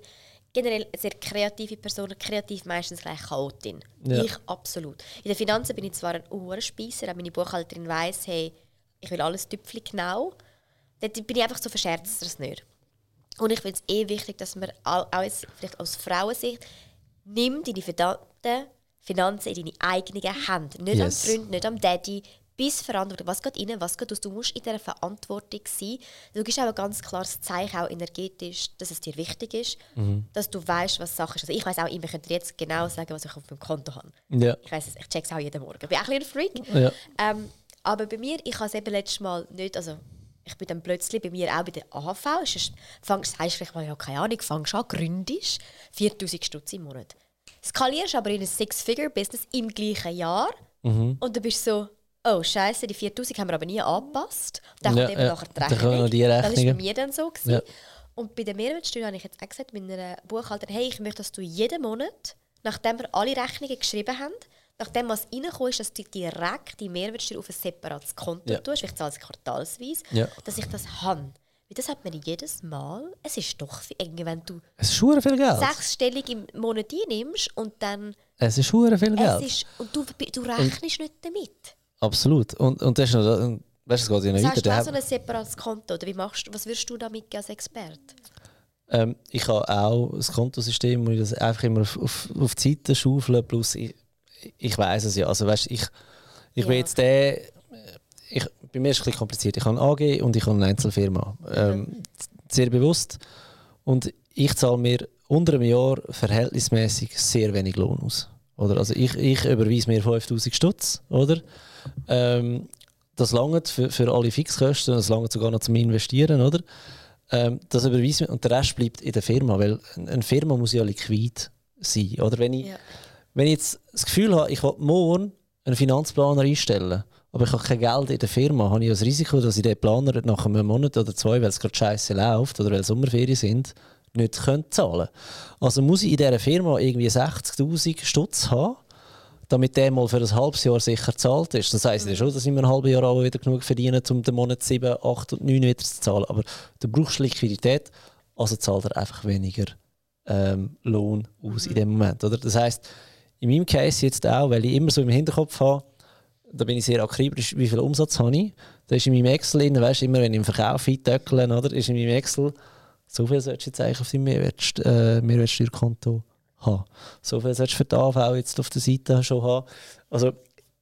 generell eine sehr kreative Person, kreativ meistens gleich Chaotin. Ja. Ich absolut. In den Finanzen bin ich zwar ein Uhrenspießer, aber meine Buchhalterin weiss, hey, ich will alles tüpfli genau. Dort bin ich einfach so verscherzt das nicht. Und ich finde es eh wichtig, dass man all- auch jetzt, vielleicht aus Frauensicht, nimm deine verdammten Finanzen in deine eigenen Hände. Nicht Yes. am Freund, nicht am Daddy. Bis Verantwortung. Was geht rein, was geht aus? Du musst in dieser Verantwortung sein. Du gibst auch ein ganz klares Zeichen, auch energetisch, dass es dir wichtig ist, dass du weißt, was Sache ist. Also ich weiß auch immer, ich könnte dir jetzt genau sagen, was ich auf meinem Konto habe. Ja. Ich weiß es, ich check's auch jeden Morgen. Ich bin auch ein bisschen ein Freak. Ja. Ähm, aber bei mir, ich habe es eben letztes Mal nicht, also ich bin dann plötzlich bei mir auch bei der AHV, ist fangst, sagst vielleicht mal, ja keine Ahnung, fangst an, gründest, 4000 Stutz im Monat. Skalierst aber in ein Six-Figure-Business im gleichen Jahr Mhm. und dann bist du so, oh scheiße, die 4000 haben wir aber nie angepasst. Dann Ja, kommt eben ja. nachher die Rechnung. die Das war bei mir dann so. Gewesen. Ja. Und bei der Mehrwertsteuer habe ich jetzt auch gesagt, meiner Buchhalterin, hey, ich möchte, dass du jeden Monat, nachdem wir alle Rechnungen geschrieben haben, nachdem was reingekommen ist, dass du direkt die Mehrwertsteuer auf ein separates Konto Ja. tust, ich zahle es quartalsweise, Ja. dass ich das habe. Weil das hat man jedes Mal, es ist doch viel, irgendwie, wenn du Es ist viel Geld. sechsstellig im Monat einnimmst und dann, Es ist viel Geld. ist, und du, du rechnest nicht damit. Absolut. Und, und das ist noch, und weißt du, es geht ja noch weiter. heißt, du hast so ein separates Konto, oder wie machst was würdest du damit als Experte? Ähm, ich habe auch ein Kontosystem, wo ich das einfach immer auf, auf, auf die Seite schaufle. Plus, ich, ich weiß es ja. Also, weißt, ich, ich bin Ja. jetzt der. Ich, bei mir ist es ein bisschen kompliziert. Ich habe eine AG und ich habe eine Einzelfirma. Ähm, sehr bewusst. Und ich zahle mir unter einem Jahr verhältnismäßig sehr wenig Lohn aus. Oder? Also ich, ich überweise mir 5000 Stutz, oder? Ähm, das langt für, für alle Fixkosten, das langt sogar noch zum Investieren, oder? Ähm, das überweise ich und der Rest bleibt in der Firma, weil eine eine Firma muss ja liquid sein, oder? Wenn ich, Ja. Wenn ich jetzt das Gefühl habe, ich will morgen einen Finanzplaner einstellen, aber ich habe kein Geld in der Firma, habe ich das Risiko, dass ich den Planer nach einem Monat oder zwei, weil es gerade scheiße läuft oder weil Sommerferien sind, nicht könnte zahlen Also muss ich in dieser Firma irgendwie 60'000 Stutz haben, damit der mal für ein halbes Jahr sicher gezahlt ist. Das heisst ja schon, dass ich mir ein halbes Jahr auch wieder genug verdiene, um den Monat 7, 8 und 9 wieder zu zahlen. Aber du brauchst Liquidität, also zahlt er einfach weniger ähm, Lohn aus in dem Moment. Oder? Das heisst, in meinem Case jetzt auch, weil ich immer so im Hinterkopf habe, da bin ich sehr akribisch, wie viel Umsatz habe ich. Da ist in meinem Excel drin, weißt immer wenn ich im Verkauf eintöckle, oder, ist in meinem Excel, so viel solltest du jetzt eigentlich auf deinem Mehrwertst äh, Mehrwertsteuerkonto haben. So viel solltest du für die AV jetzt auf der Seite schon haben. Also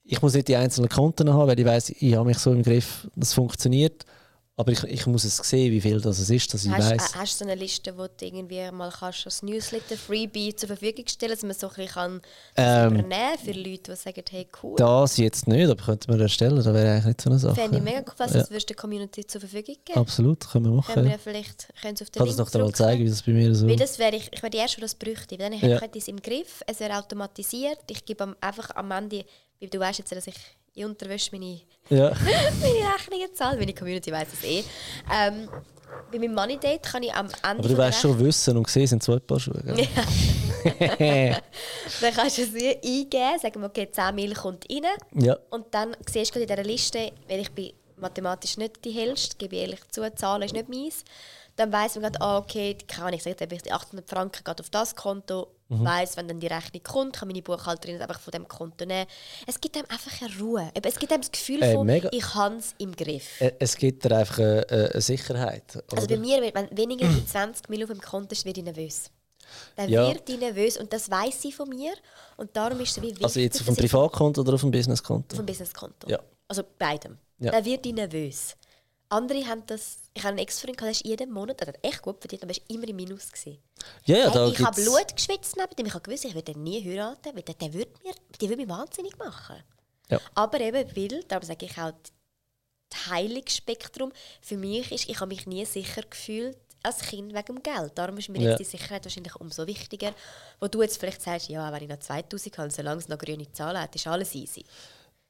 ich muss nicht die einzelnen Konten haben, weil ich weiß, ich habe mich so im Griff, das funktioniert. Aber ich, ich muss es sehen, wie viel das es ist, dass ich Hast, weiß. äh, hast du so eine Liste, wo du irgendwie mal kannst als Newsletter Freebie zur Verfügung stellen, dass man so ein bisschen kann das Ähm, übernehmen für Leute, die sagen, hey cool. Das jetzt nicht, aber könnte man erstellen, das wäre eigentlich nicht so eine Sache. Fände ich mega cool, was Ja. das würdest der Community zur Verfügung geben. Absolut, können wir machen. Können wir ja. vielleicht können Sie auf den kann das Link noch einmal drücken. zeigen, wie das bei mir so Weil das wäre ich, ich wäre die Erste, die das bräuchte. Dann Ja. hätte ich es im Griff, es wäre automatisiert. Ich gebe einfach am Ende, du weißt jetzt, dass ich in Unterwäsche meine, Ja. *laughs* meine Rechnungen zahle, meine Community weiß es eh. Ähm, bei meinem Money Date kann ich am Ende Aber du weißt schon, Wissen und gesehen sind zwei Paar Schuhe. Gell? *laughs* Dann kannst du es eingeben, sagen wir, okay, 10 Mil kommt rein. ja. Und dann siehst du in dieser Liste, weil ich bin mathematisch nicht die hellste, gebe ich ehrlich zu, Zahlen ist nicht meins. Dann weiss man gerade, ah, okay, Ahnung, ich sage, die 800 Franken geht auf das Konto, Mhm. weiss, wenn dann die Rechnung kommt, kann meine Buchhalterin es einfach von dem Konto nehmen. Es gibt einem einfach eine Ruhe. Es gibt einem das Gefühl Äh, von, mega. ich habe es im Griff. Äh, Es gibt dir einfach eine, eine Sicherheit. Also oder? bei mir, wenn weniger als 20 Mil auf dem Konto ist, werde ich nervös. Dann Ja. wird ich nervös und das weiss sie von mir. Und darum ist es wie wichtig, also jetzt auf dem Privatkonto oder auf dem Businesskonto? auf dem Businesskonto. Ja. Also beidem. Ja. Dann wird ich nervös. Andere haben das. Ich habe einen Ex-Freund, der ist jeden Monat, der hat echt gut verdient, aber er war immer im Minus. Gewesen. Ja, ja, da hey, ich habe Blut geschwitzt neben dem. Ich habe gewusst, ich würde den nie heiraten, weil der, der würde mir, die würde mich wahnsinnig machen. Ja. Aber eben, weil, darum sage ich auch, das Heilungsspektrum für mich ist, ich habe mich nie sicher gefühlt als Kind wegen dem Geld. Darum ist mir Ja. jetzt die Sicherheit wahrscheinlich umso wichtiger. Wo du jetzt vielleicht sagst, ja, wenn ich noch 2000 habe, solange es noch grüne Zahlen hat, ist alles easy.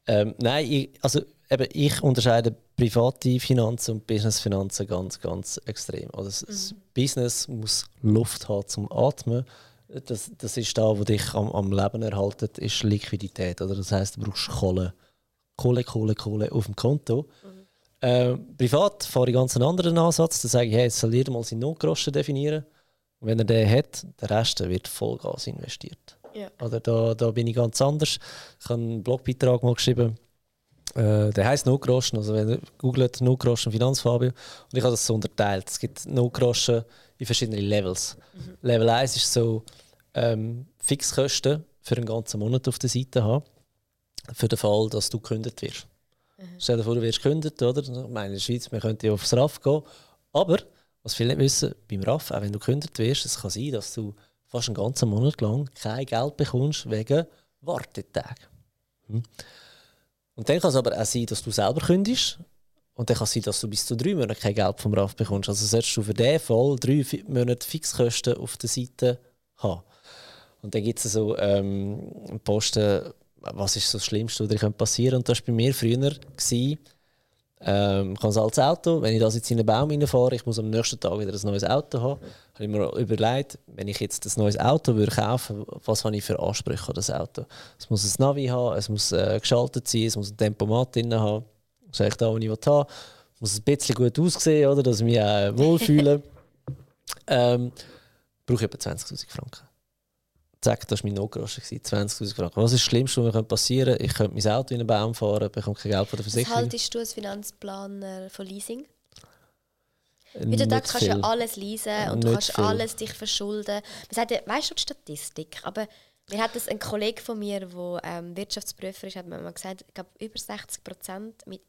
Ähm, nein, ich, also eben, ich unterscheide private Finanzen und Businessfinanzen ganz, ganz extrem. Also das, das Business muss Luft haben zum Atmen. Das, das ist da, wo dich am, am Leben erhaltet, ist Liquidität. Oder? Das heißt, du brauchst Kohle. Kohle, Kohle, Kohle auf dem Konto. Ähm, privat fahre ich ganz einen anderen Ansatz. Da sage ich, hey, jetzt soll jeder mal seinen Notgroschen definieren. Und wenn er den hat, der Rest wird Vollgas investiert. Ja. Oder da, da bin ich ganz anders. Ich habe einen Blogbeitrag mal geschrieben, äh, der heißt No Groschen. Also wenn ihr googelt No Groschen Finanzfabio und ich habe das so unterteilt. Es gibt No Groschen in verschiedenen Levels. Level 1 ist so ähm, Fixkosten für einen ganzen Monat auf der Seite haben, für den Fall, dass du gekündigt wirst. Stell dir vor, du wirst gekündigt, oder? Ich meine, in der Schweiz, wir könnten ja aufs RAF gehen. Aber, was viele nicht wissen, beim RAF, auch wenn du gekündigt wirst, es kann sein, dass du fast einen ganzen Monat lang kein Geld bekommst wegen Wartetagen. Hm. Und dann kann es aber auch sein, dass du selber kündigst. Und dann kann es sein, dass du bis zu drei Monate kein Geld vom RAF bekommst. Also solltest du für diesen Fall drei Monate Fixkosten auf der Seite haben. Und dann gibt es so ähm, Posten, was ist so das Schlimmste, was dir passieren könnte. Und das war bei mir früher. Gewesen, ähm, ich habe ein altes Auto, wenn ich das jetzt in einen Baum reinfahre, ich muss am nächsten Tag wieder ein neues Auto haben, habe ich mir überlegt, wenn ich jetzt ein neues Auto würde kaufen was habe ich für Ansprüche an das Auto? Es muss ein Navi haben, es muss äh, geschaltet sein, es muss ein Tempomat drin haben, das ist eigentlich da, wo ich will haben. Es muss ein bisschen gut aussehen, oder, dass ich mich auch wohlfühle. *laughs* ähm, brauche ich etwa 20'000 Franken. Zack, das war mein Notgroschen, 20'000 Franken. Was ist das Schlimmste, was mir passieren könnte? Ich könnte mein Auto in einen Baum fahren, bekomme kein Geld von der Was Versicherung. haltest du als Finanzplaner von Leasing? Du Nicht denkst, kannst du alles leisen und du Nicht kannst viel. alles dich verschulden. Man sagt ja, weißt du die Statistik? Aber mir hat das ein Kollege von mir, der ähm, Wirtschaftsprüfer ist, hat mir mal gesagt, ich glaube, über 60 Prozent mit,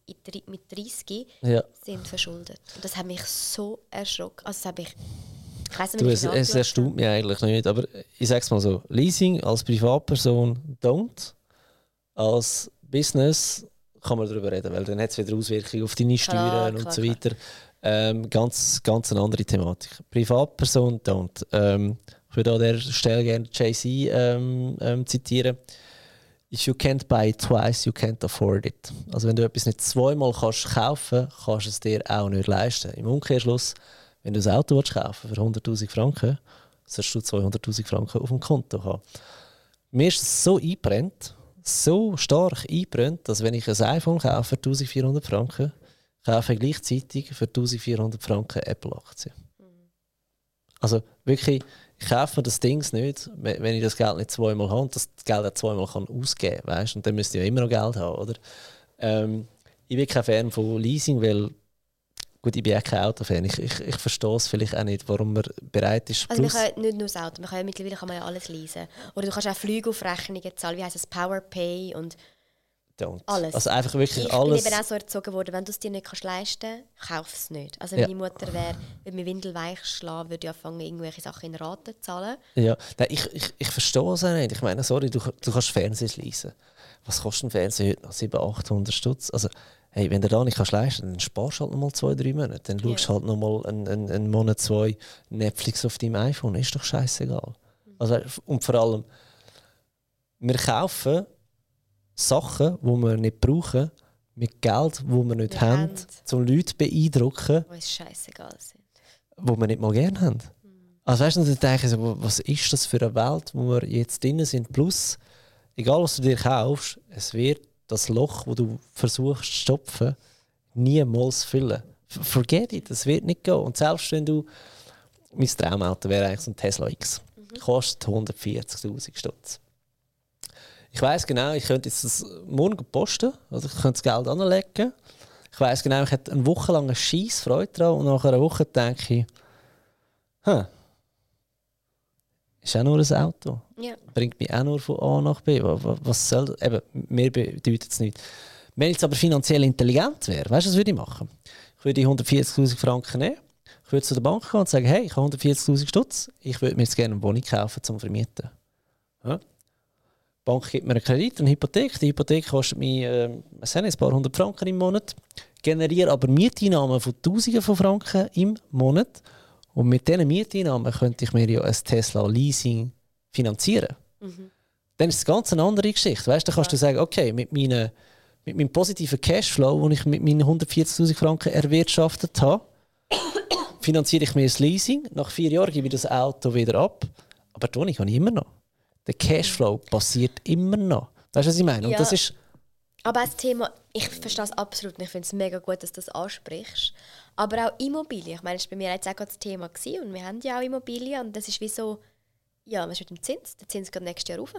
mit 30 Ja. sind verschuldet. Und das hat mich so erschrocken. Also das habe ich, nicht, Du, es, es erstaunt mich eigentlich nicht, aber ich sage es mal so: Leasing als Privatperson don't. Als Business kann man darüber reden, weil dann hat es wieder Auswirkungen auf deine Klar, Steuern und klar, so weiter. Ähm, ganz, ganz eine andere Thematik. Privatperson don't. Ähm, ich würde an der Stelle gerne Jay-Z ähm, ähm, zitieren. If you can't buy it twice, you can't afford it. Also wenn du etwas nicht zweimal kannst kaufen kannst du es dir auch nicht leisten. Im Umkehrschluss, wenn du ein Auto willst für 100'000 Franken, sollst du 200'000 Franken auf dem Konto haben. Mir ist es so eingebrennt, so stark eingebrennt, dass wenn ich ein iPhone kaufe für 1400 Franken, kaufe ich gleichzeitig für 1400 Franken Apple-Aktien. Also wirklich, ich kaufe mir das Ding nicht, wenn ich das Geld nicht zweimal habe und das Geld auch zweimal kann ausgeben kann. Und dann müsste ich ja immer noch Geld haben. Oder? Ähm, ich bin kein Fan von Leasing, weil gut, ich bin auch kein Autofan. Ich, ich, ich verstehe es vielleicht auch nicht, warum man bereit ist. Also man plus- kann nicht nur das Auto, man kann ja, mittlerweile kann man ja alles leasen. Oder du kannst auch Flüge auf Rechnungen zahlen, wie heisst das, PowerPay und Don't. alles. Also einfach wirklich ich alles. bin eben auch so erzogen worden, wenn du es dir nicht kannst leisten kannst, kauf es nicht. Also Ja. meine Mutter wäre, würde mir Windel weich schlagen, würde ja anfangen, irgendwelche Sachen in Raten zu zahlen. Ja, Nein, ich, ich, ich verstehe es auch nicht. Ich meine, sorry, du, du kannst Fernsehen leisen. Was kostet ein Fernseher heute noch? 700, 800 Stutz? Also, hey, wenn du da nicht kannst leisten dann sparst du halt noch mal zwei, drei Monate. Dann schaust du halt noch mal einen, einen, einen Monat, zwei Netflix auf deinem iPhone. Ist doch scheißegal. Also, und vor allem, wir kaufen Sachen, die wir nicht brauchen, mit Geld, das wir nicht Wir haben, haben. um Leute zu beeindrucken, die scheißegal sind. die wir nicht mal gerne haben. Also weißt du, dann denke ich was ist das für eine Welt, wo wir jetzt drin sind? Plus, egal was du dir kaufst, es wird das Loch, wo du versuchst zu stopfen, niemals füllen. Forget it, es wird nicht gehen. Und selbst wenn du, mein Traumauto wäre eigentlich so ein Tesla X, kostet 140'000 Stutz. Ich weiß genau, ich könnte jetzt das morgen posten, also ich könnte das Geld anlegen. Ich weiß genau, ich hätte eine Woche lang eine scheisse Freude daran und nach einer Woche denke ich, Hä? Ist auch nur ein Auto. Ja. Bringt mich auch nur von A nach B. Wa- wa- Was soll das? Eben, mir bedeutet es nichts. Wenn ich jetzt aber finanziell intelligent wäre, weißt du, was würde ich machen? Ich würde die 140'000 Franken nehmen, ich würde zu der Bank gehen und sagen, hey, ich habe 140'000 Stutz, ich würde mir jetzt gerne eine Wohnung kaufen zum Vermieten. Ja? Die Bank gibt mir einen Kredit, eine Hypothek. Die Hypothek kostet mich äh, ein paar hundert Franken im Monat, generiere aber Mieteinnahmen von Tausenden von Franken im Monat. Und mit diesen Mieteinnahmen könnte ich mir ja ein Tesla Leasing finanzieren. Dann ist es ganz eine andere Geschichte. Weißt, dann kannst du sagen, okay, mit, meinen, mit meinem positiven Cashflow, den ich mit meinen 140'000 Franken erwirtschaftet habe, finanziere ich mir das Leasing. Nach vier Jahren gebe ich das Auto wieder ab. Aber die Wohnung habe ich immer noch. Der Cashflow passiert immer noch. Weißt du, was ich meine? Und Ja. das ist Aber das Thema, ich verstehe es absolut und ich finde es mega gut, dass du das ansprichst. Aber auch Immobilien. Ich meine, das war bei mir jetzt auch gerade das Thema gewesen, und wir haben ja auch Immobilien und das ist wie so, ja, was ist mit dem Zins? Der Zins geht nächstes Jahr rauf.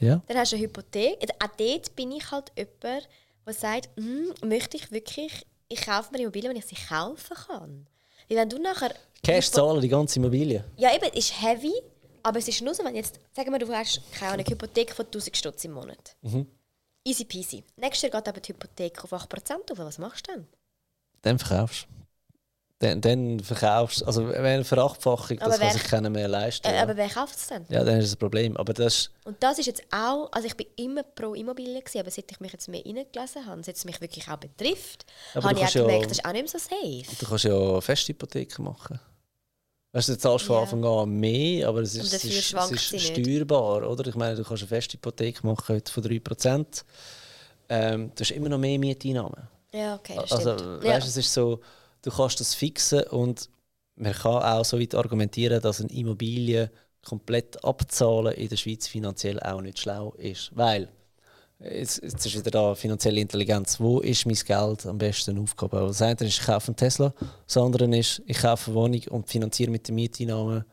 Ja. Dann hast du eine Hypothek. Auch dort bin ich halt jemand, der sagt, hm, möchte ich wirklich, ich kaufe mir Immobilien, wenn ich sie kaufen kann. Weil wenn du nachher... Cash zahlen, die ganze Immobilie. Ja, eben, ist heavy, aber es ist nur so, wenn jetzt, sagen wir, du hast keine Ahnung, eine Hypothek von 1000 Stutz im Monat. Mhm. Easy peasy. Nächstes Jahr geht aber die Hypothek auf 8% auf. Was machst du dann? Dann verkaufst du. Dann, dann verkaufst du. Also, wenn eine Verachtfachung, das kann sich keiner mehr leisten. Äh, ja. aber wer kauft es dann? ja, dann ist das Problem. Aber das Und das ist jetzt auch, also ich bin immer pro Immobilien gewesen, aber seit ich mich jetzt mehr reingelesen habe, seit es mich wirklich auch betrifft, Aber habe ich auch ja- gemerkt, das ist auch nicht mehr so safe. du kannst ja Festhypotheken machen. Weißt du, du zahlst von. Anfang an mehr, aber es ist, es ist, es ist sie nicht. steuerbar, oder? Ich meine, du kannst eine Festhypothek machen heute von 3%. Ähm, du hast immer noch mehr Mieteinnahmen. Ja, okay, das Also, stimmt. weißt, es ist so, du kannst das fixen und man kann auch so weit argumentieren, dass eine Immobilie komplett abzahlen in der Schweiz finanziell auch nicht schlau ist. Weil, jetzt, jetzt ist wieder da finanzielle Intelligenz. Wo ist mein Geld am besten aufgehoben? Das eine ist, ich kaufe einen Tesla. Das andere ist, ich kaufe eine Wohnung und finanziere mit den Mieteinnahmen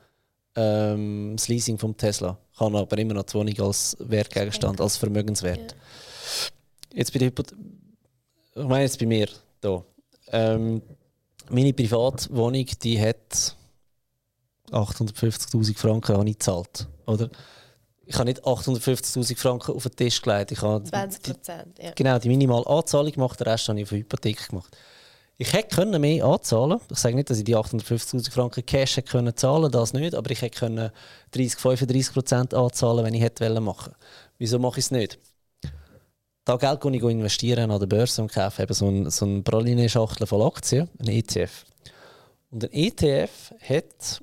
ähm, das Leasing vom Tesla. Kann aber immer noch die Wohnung als Wertgegenstand, als Vermögenswert. Jetzt bei der Hypothek ich meine jetzt bei mir hier. Ähm, meine Privatwohnung, die hat 850'000 Franken habe ich gezahlt. Oder? Ich habe nicht 850'000 Franken auf den Tisch gelegt. Ich habe 20 die, Prozent, ja. genau die minimale Anzahlung gemacht, den Rest habe ich auf Hypothek gemacht. Ich hätte können mehr anzahlen Ich sage nicht, dass ich die 850'000 Franken Cash hätte können zahlen das nicht. Aber ich hätte können 30, 35 Prozent anzahlen, wenn ich hätte wollen machen. Wieso mache ich es nicht? Da Geld ich investieren an der Börse und kaufe eben so eine so ein Praline-Schachtel von Aktien, ein ETF. Und ein ETF hat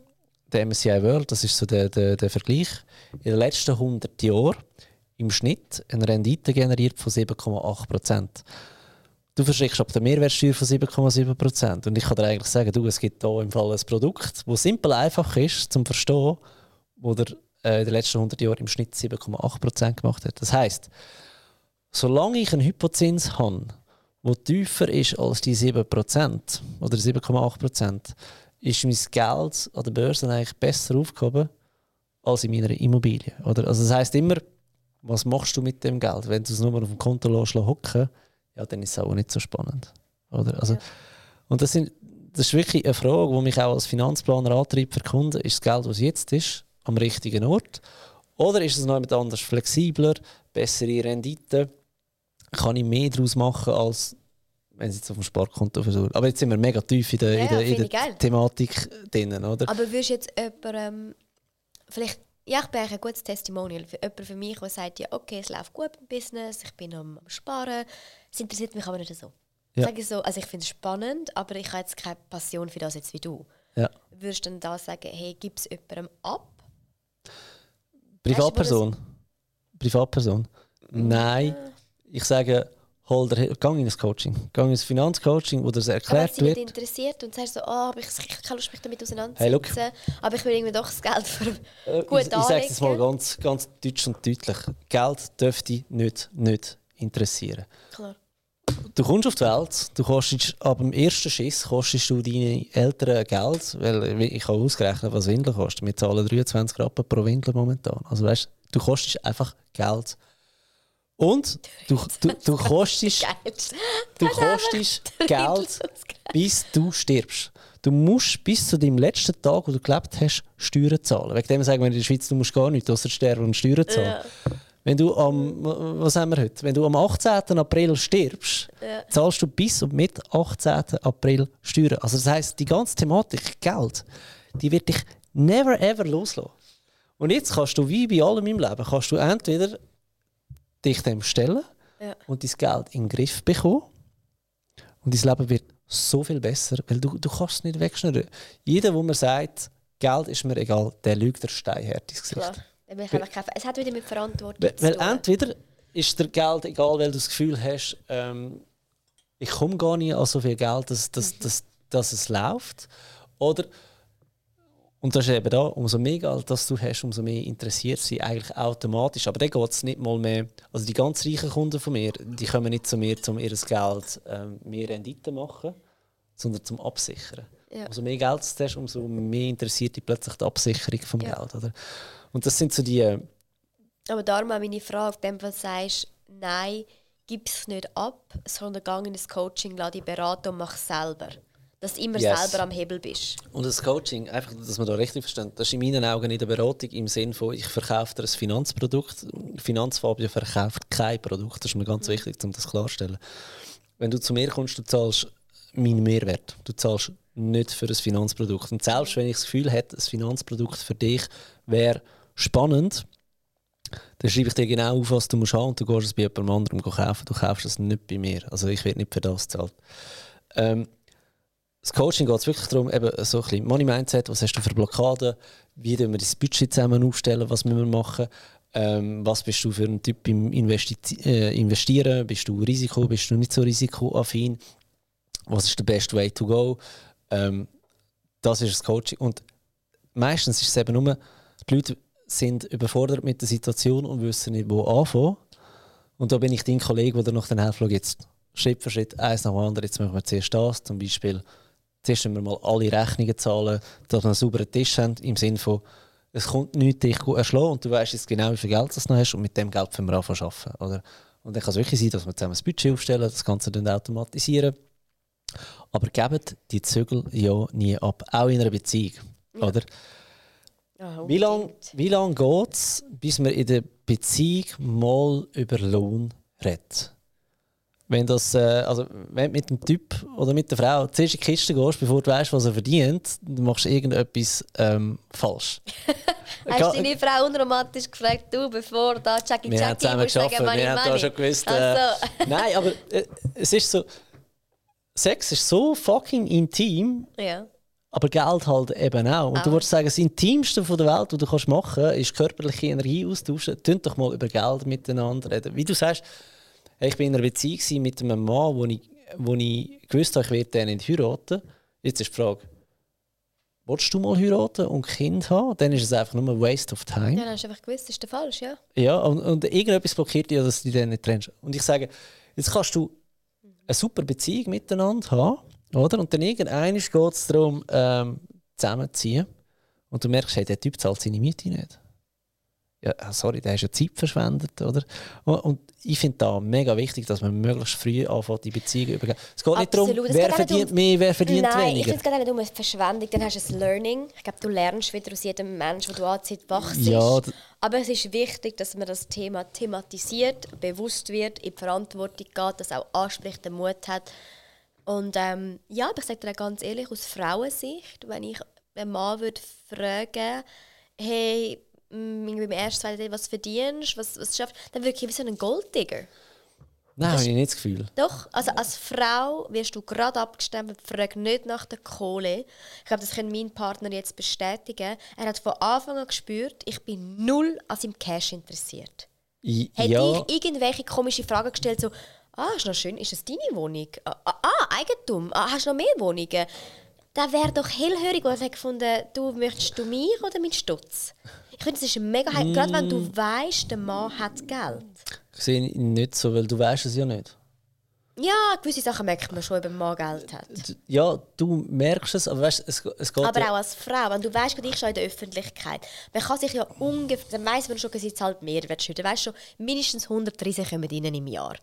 der MSCI World, das ist so der, der, der Vergleich, in den letzten 100 Jahren im Schnitt eine Rendite generiert von 7,8 Prozent. Du verschreckst ab der Mehrwertsteuer von 7,7 Prozent. Und ich kann dir eigentlich sagen, du, es gibt hier im Fall ein Produkt, das simpel einfach ist zum Verstehen, wo der äh, in den letzten 100 Jahren im Schnitt 7,8 Prozent gemacht hat. Das heißt, solange ich einen Hypozins habe, der tiefer ist als die 7 Prozent oder 7,8 Prozent, ist mein Geld an der Börse eigentlich besser aufgehoben als in meiner Immobilie. Oder? Also das heißt immer, was machst du mit dem Geld? Wenn du es nur auf dem Konto lässt, hocken, ja, dann ist es auch nicht so spannend. Oder? Also, Ja. Und das, sind, das ist wirklich eine Frage, die mich auch als Finanzplaner antreibt für Kunden. Ist das Geld, das jetzt ist, am richtigen Ort? Oder ist es noch jemand anders flexibler, bessere Rendite? Kann ich mehr daraus machen, als wenn sie jetzt auf dem Sparkonto versuchen? Aber jetzt sind wir mega tief in der, Ja, in der, in der. Thematik drin, oder? Aber würdest du jetzt jemandem, ähm, vielleicht, ja, ich bin ein gutes Testimonial für jemanden für mich, der sagt, ja, okay, es läuft gut im Business, ich bin am, am Sparen, es interessiert mich aber nicht so. Ja. Sag ich so, also ich finde es spannend, aber ich habe jetzt keine Passion für das jetzt wie du. Ja. Würdest du dann da sagen, hey, gib es jemandem ab? Privatperson. Privatperson. Nein. Ich sage, hol dir, geh in ein Coaching. Geh in ein Finanzcoaching, wo das Aber erklärt nicht wird. interessiert und sagst so, oh, aber ich, ich habe Lust, mich damit auseinanderzusetzen, Hey, aber ich will irgendwie doch das Geld für Äh, gut ich ich sage es mal ganz, ganz deutsch und deutlich. Geld dürfte nicht, nicht interessieren. Klar. Du kommst auf die Welt, du kostest ab dem ersten Schiss kostest du deine Eltern Geld, weil ich habe ausgerechnet, was Windeln kostet. Wir zahlen 23 Rappen pro Windel momentan. Also weißt, du kostest einfach Geld. Und du, du, du kostest, du kostest *laughs* Geld, bis du stirbst. Du musst bis zu deinem letzten Tag, wo du gelebt hast, Steuern zahlen. Wegen dem sagen wir in der Schweiz, du musst gar nichts außer sterben und Steuern zahlen. Ja. Wenn du am, was haben wir heute? Wenn du am 18. April stirbst, Ja. zahlst du bis und mit 18. April Steuern. Also das heißt, die ganze Thematik Geld, die wird dich never ever loslassen. Und jetzt kannst du, wie bei allem im Leben, kannst du entweder dich dem stellen Ja. und dein Geld in den Griff bekommen und dein Leben wird so viel besser, weil du, du kannst es nicht wegschneiden. Jeder, wo mir sagt, Geld ist mir egal, der lügt der Steinhärte ins Gesicht. Klar. Dann will ich einfach keine- Es hat wieder mit Verantwortung Weil, zu weil tun. entweder ist dir Geld egal, weil du das Gefühl hast, ähm, ich komme gar nicht an so viel Geld, dass, dass, dass, dass es läuft. Oder, Und das ist eben da, umso mehr Geld das du hast, umso mehr interessiert sie eigentlich automatisch. Aber dann geht es nicht mal mehr. Also die ganz reichen Kunden von mir, die kommen nicht zu mir, um ihr Geld ähm, mehr Rendite machen, sondern zum Absichern. Ja. Umso mehr Geld du hast, umso mehr interessiert dich plötzlich die Absicherung vom ja. Geld. Oder? Und das sind so die. Äh, Aber darum auch meine Frage, wenn du sagst, nein, gib es nicht ab, sondern geh in das Coaching, lass dich beraten und mach es selber dass du immer yes. selber am Hebel bist. Und das Coaching, einfach, dass man da richtig versteht, das ist in meinen Augen nicht eine Beratung im Sinne von, ich verkaufe dir ein Finanzprodukt. Finanzfabio verkauft kein Produkt. Das ist mir ganz mhm. wichtig, um das klarzustellen. Wenn du zu mir kommst, du zahlst meinen Mehrwert. Du zahlst nicht für ein Finanzprodukt. Und selbst wenn ich das Gefühl hätte, ein Finanzprodukt für dich wäre spannend, dann schreibe ich dir genau auf, was du musst haben und du gehst es bei jemand anderem kaufen. Du kaufst es nicht bei mir. Also ich werde nicht für das zahlt. Ähm, das Coaching geht es wirklich darum, eben so ein bisschen Money Mindset, was hast du für Blockaden, wie wir das Budget zusammen aufstellen, was müssen wir machen, ähm, was bist du für ein Typ im Investi äh, Investieren, bist du Risiko, bist du nicht so risikoaffin, was ist der best way to go, ähm, das ist das Coaching und meistens ist es eben nur, die Leute sind überfordert mit der Situation und wissen nicht, wo anfangen und da bin ich dein Kollege, der dir noch den helfen jetzt Schritt für Schritt, eins nach dem anderen, jetzt machen wir zuerst das, zum Beispiel Zuerst müssen wir mal alle Rechnungen zahlen, dass wir einen sauberen Tisch haben, im Sinne von, es kommt nichts dich erschlagen und du weißt jetzt genau, wie viel Geld du noch hast und mit dem Geld können wir anfangen arbeiten. Oder? Und dann kann es wirklich sein, dass wir zusammen ein Budget aufstellen, das Ganze dann automatisieren. Aber gebt die Zügel ja nie ab, auch in einer Beziehung. Ja. Oder? Ja, wie lange wie lang geht es, bis man in der Beziehung mal über Lohn redet? Wenn, das, äh, also, wenn du mit dem Typ oder mit der Frau zuerst in die Kiste gehst, bevor du weißt, was er verdient, dann machst du irgendetwas ähm, falsch. *laughs* Hast du deine Frau unromantisch gefragt, du, bevor da Jackie Jackie haben zusammen geschafft, wir haben da schon gewusst. Äh, also. *laughs* nein, aber äh, es ist so, Sex ist so fucking intim. Ja. Aber Geld halt eben auch. Und auch. du würdest sagen, das Intimste von der Welt, was du kannst machen kannst, ist körperliche Energie austauschen. Tönt doch mal über Geld miteinander reden. Wie du sagst, ich war in einer Beziehung mit einem Mann, wo ich, wo ich gewusst habe, ich werde den nicht heiraten. Jetzt ist die Frage, willst du mal heiraten und ein Kind haben? Dann ist es einfach nur ein Waste of time. Ja, dann hast du einfach gewusst, das ist der falsch, ja. Ja, und, und irgendetwas blockiert dich, dass du dich dann nicht trennst. Und ich sage, jetzt kannst du eine super Beziehung miteinander haben, oder? Und dann irgendwann geht es darum, ähm, zusammenzuziehen. Und du merkst, hey, der Typ zahlt seine Miete nicht ja, sorry, der hast ja Zeit verschwendet, oder? Und ich finde da mega wichtig, dass man möglichst früh anfängt, die Beziehungen übergeben. Es geht nicht darum, wer verdient um, mehr, wer verdient nein, weniger. Nein, ich finde es gar nicht um eine Verschwendung, dann hast du ein Learning. Ich glaube, du lernst wieder aus jedem Menschen, der du anzieht, wachst. Ja, aber es ist wichtig, dass man das Thema thematisiert, bewusst wird, in die Verantwortung geht, das auch anspricht, den Mut hat. Und ähm, ja, aber ich sage dir ganz ehrlich, aus Frauensicht, wenn ich einen Mann würde fragen hey, irgendwie im ersten, zweiten Date was verdienst, was, was schaffst, dann wirklich wie so ein Golddigger. Nein, habe ich nicht das Gefühl. Doch, also als Frau wirst du gerade abgestempelt, frag nicht nach der Kohle. Ich glaube, das kann mein Partner jetzt bestätigen. Er hat von Anfang an gespürt, ich bin null an seinem Cash interessiert. I, Hätte ja. ich irgendwelche komische Fragen gestellt, so, ah, ist noch schön, ist das deine Wohnung? Ah, ah, ah Eigentum, ah, hast du noch mehr Wohnungen? Da wäre doch hellhörig, weil ich gefunden, du möchtest du mich oder meinen Stutz? Ich finde, es ist mega heiß. Mm. Gerade wenn du mm. weißt, der Mann hat Geld. Ich sehe nicht so, weil du weißt es ja nicht. Ja, gewisse Sachen merkt man schon, ob ein Mann Geld hat. Ja, du merkst es, aber weißt, es, es geht Aber ja. auch als Frau, wenn du weißt, ich schon in der Öffentlichkeit, man kann sich ja ungefähr, dann weiss man schon, dass sie zahlt Mehrwertsteuer, dann weißt schon, mindestens 130 kommen rein im Jahr.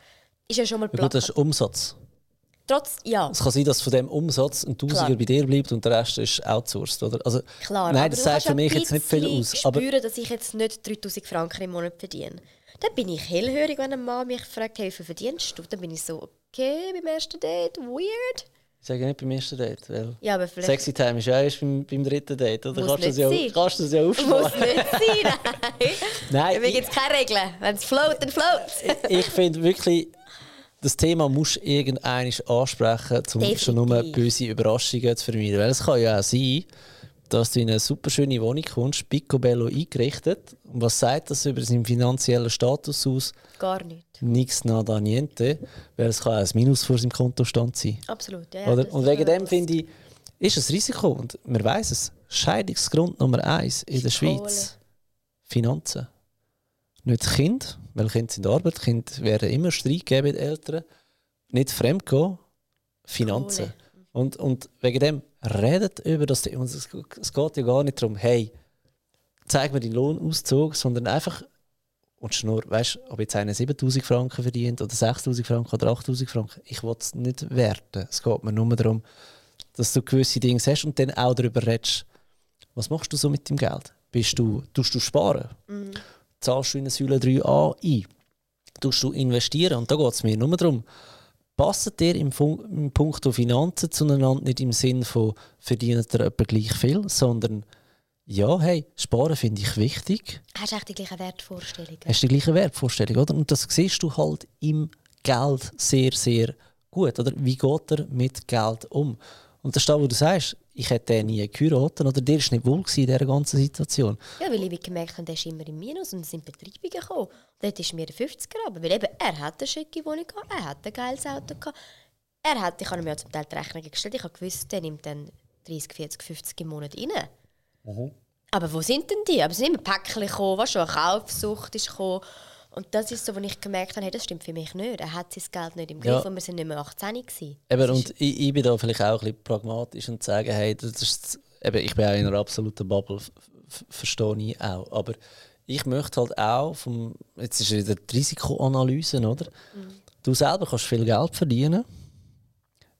Ist ja schon mal ja, gut, das ist Umsatz. Trotz, ja. Es kann sein, dass von dem Umsatz ein Tausiger bei dir bleibt und der Rest ist outsourced, oder? Also, Klar, nein, das sagt für mich jetzt nicht viel aus. Ich spüre, dass ich jetzt nicht 3000 Franken im Monat verdiene. Dann bin ich hellhörig, wenn eine Mann mich fragt, hey, wie viel verdienst du? Dann bin ich so, okay, beim ersten Date, weird. Ich sage nicht beim ersten Date, weil ja, aber vielleicht... Sexy Time ist ja erst beim, beim dritten Date, oder? Muss kannst, du das ja, kannst du das ja aufsparen. Muss nicht sein, *laughs* nein. nein. Mir gibt es keine Regeln. Wenn es float, dann float. ich finde wirklich, das Thema musst du irgendwann ansprechen, um schon nur böse Überraschungen zu vermeiden. Weil es kann ja auch sein, dass du in eine super schöne Wohnung kommst, picobello eingerichtet. Und was sagt das über seinen finanziellen Status aus? Gar nicht. Nichts nada niente. Weil es kann auch ein Minus vor seinem Kontostand sein. Absolut, ja. Oder? Und wegen dem finde ich, ist ein Risiko und man weiß es. Scheidungsgrund Nummer eins in der Schweiz: Finanzen. Nicht das Kind, weil Kinder sind Arbeit, Kinder werden immer Streit geben mit Eltern. Nicht fremdgehen, Finanzen. Und, und wegen dem redet über das Thema. Es, geht ja gar nicht darum, hey, zeig mir deinen Lohnauszug, sondern einfach und Schnur, weißt ob jetzt einer 7000 Franken verdient oder 6000 Franken oder 8000 Franken, ich will es nicht werten. Es geht mir nur darum, dass du gewisse Dinge hast und dann auch darüber redest, was machst du so mit dem Geld? Bist du, tust du sparen? Mhm. Zahlst du in eine Säule 3a ein? Tust du investieren? Und da geht es mir nur darum, passen dir im, im Punkt Finanzen zueinander nicht im Sinn von verdient ihr etwa gleich viel, sondern ja, hey, sparen finde ich wichtig. Hast du echt die gleichen Wertvorstellungen? Hast du die gleichen Wertvorstellungen, oder? Und das siehst du halt im Geld sehr, sehr gut, oder? Wie geht er mit Geld um? Und das ist da, wo du sagst, ich hätte nie geheiratet, oder der ist nicht wohl in dieser ganzen Situation. Ja, weil ich gemerkt habe, der ist immer im Minus und es sind Betreibungen gekommen. Dort ist mir der 50er aber weil eben, er hat eine schicke Wohnung gehabt, er hat ein geiles Auto gehabt. Er hat, ich habe mir ja zum Teil die Rechnung gestellt, ich habe gewusst, der nimmt dann 30, 40, 50 im Monat rein. Mhm. Aber wo sind denn die? Aber es sind immer Päckchen gekommen, was schon eine Kaufsucht ist gekommen. Und das ist so, wo ich gemerkt habe, hey, das stimmt für mich nicht. Er hat sein Geld nicht im Griff ja. und wir sind nicht mehr 18 gewesen. Eben, und ich, ich, bin da vielleicht auch ein bisschen pragmatisch und sage, hey, das ist, eben, ich bin auch in einer absoluten Bubble, verstehe ich auch. Aber ich möchte halt auch, vom, jetzt ist wieder die Risikoanalyse, oder? Mhm. Du selber kannst viel Geld verdienen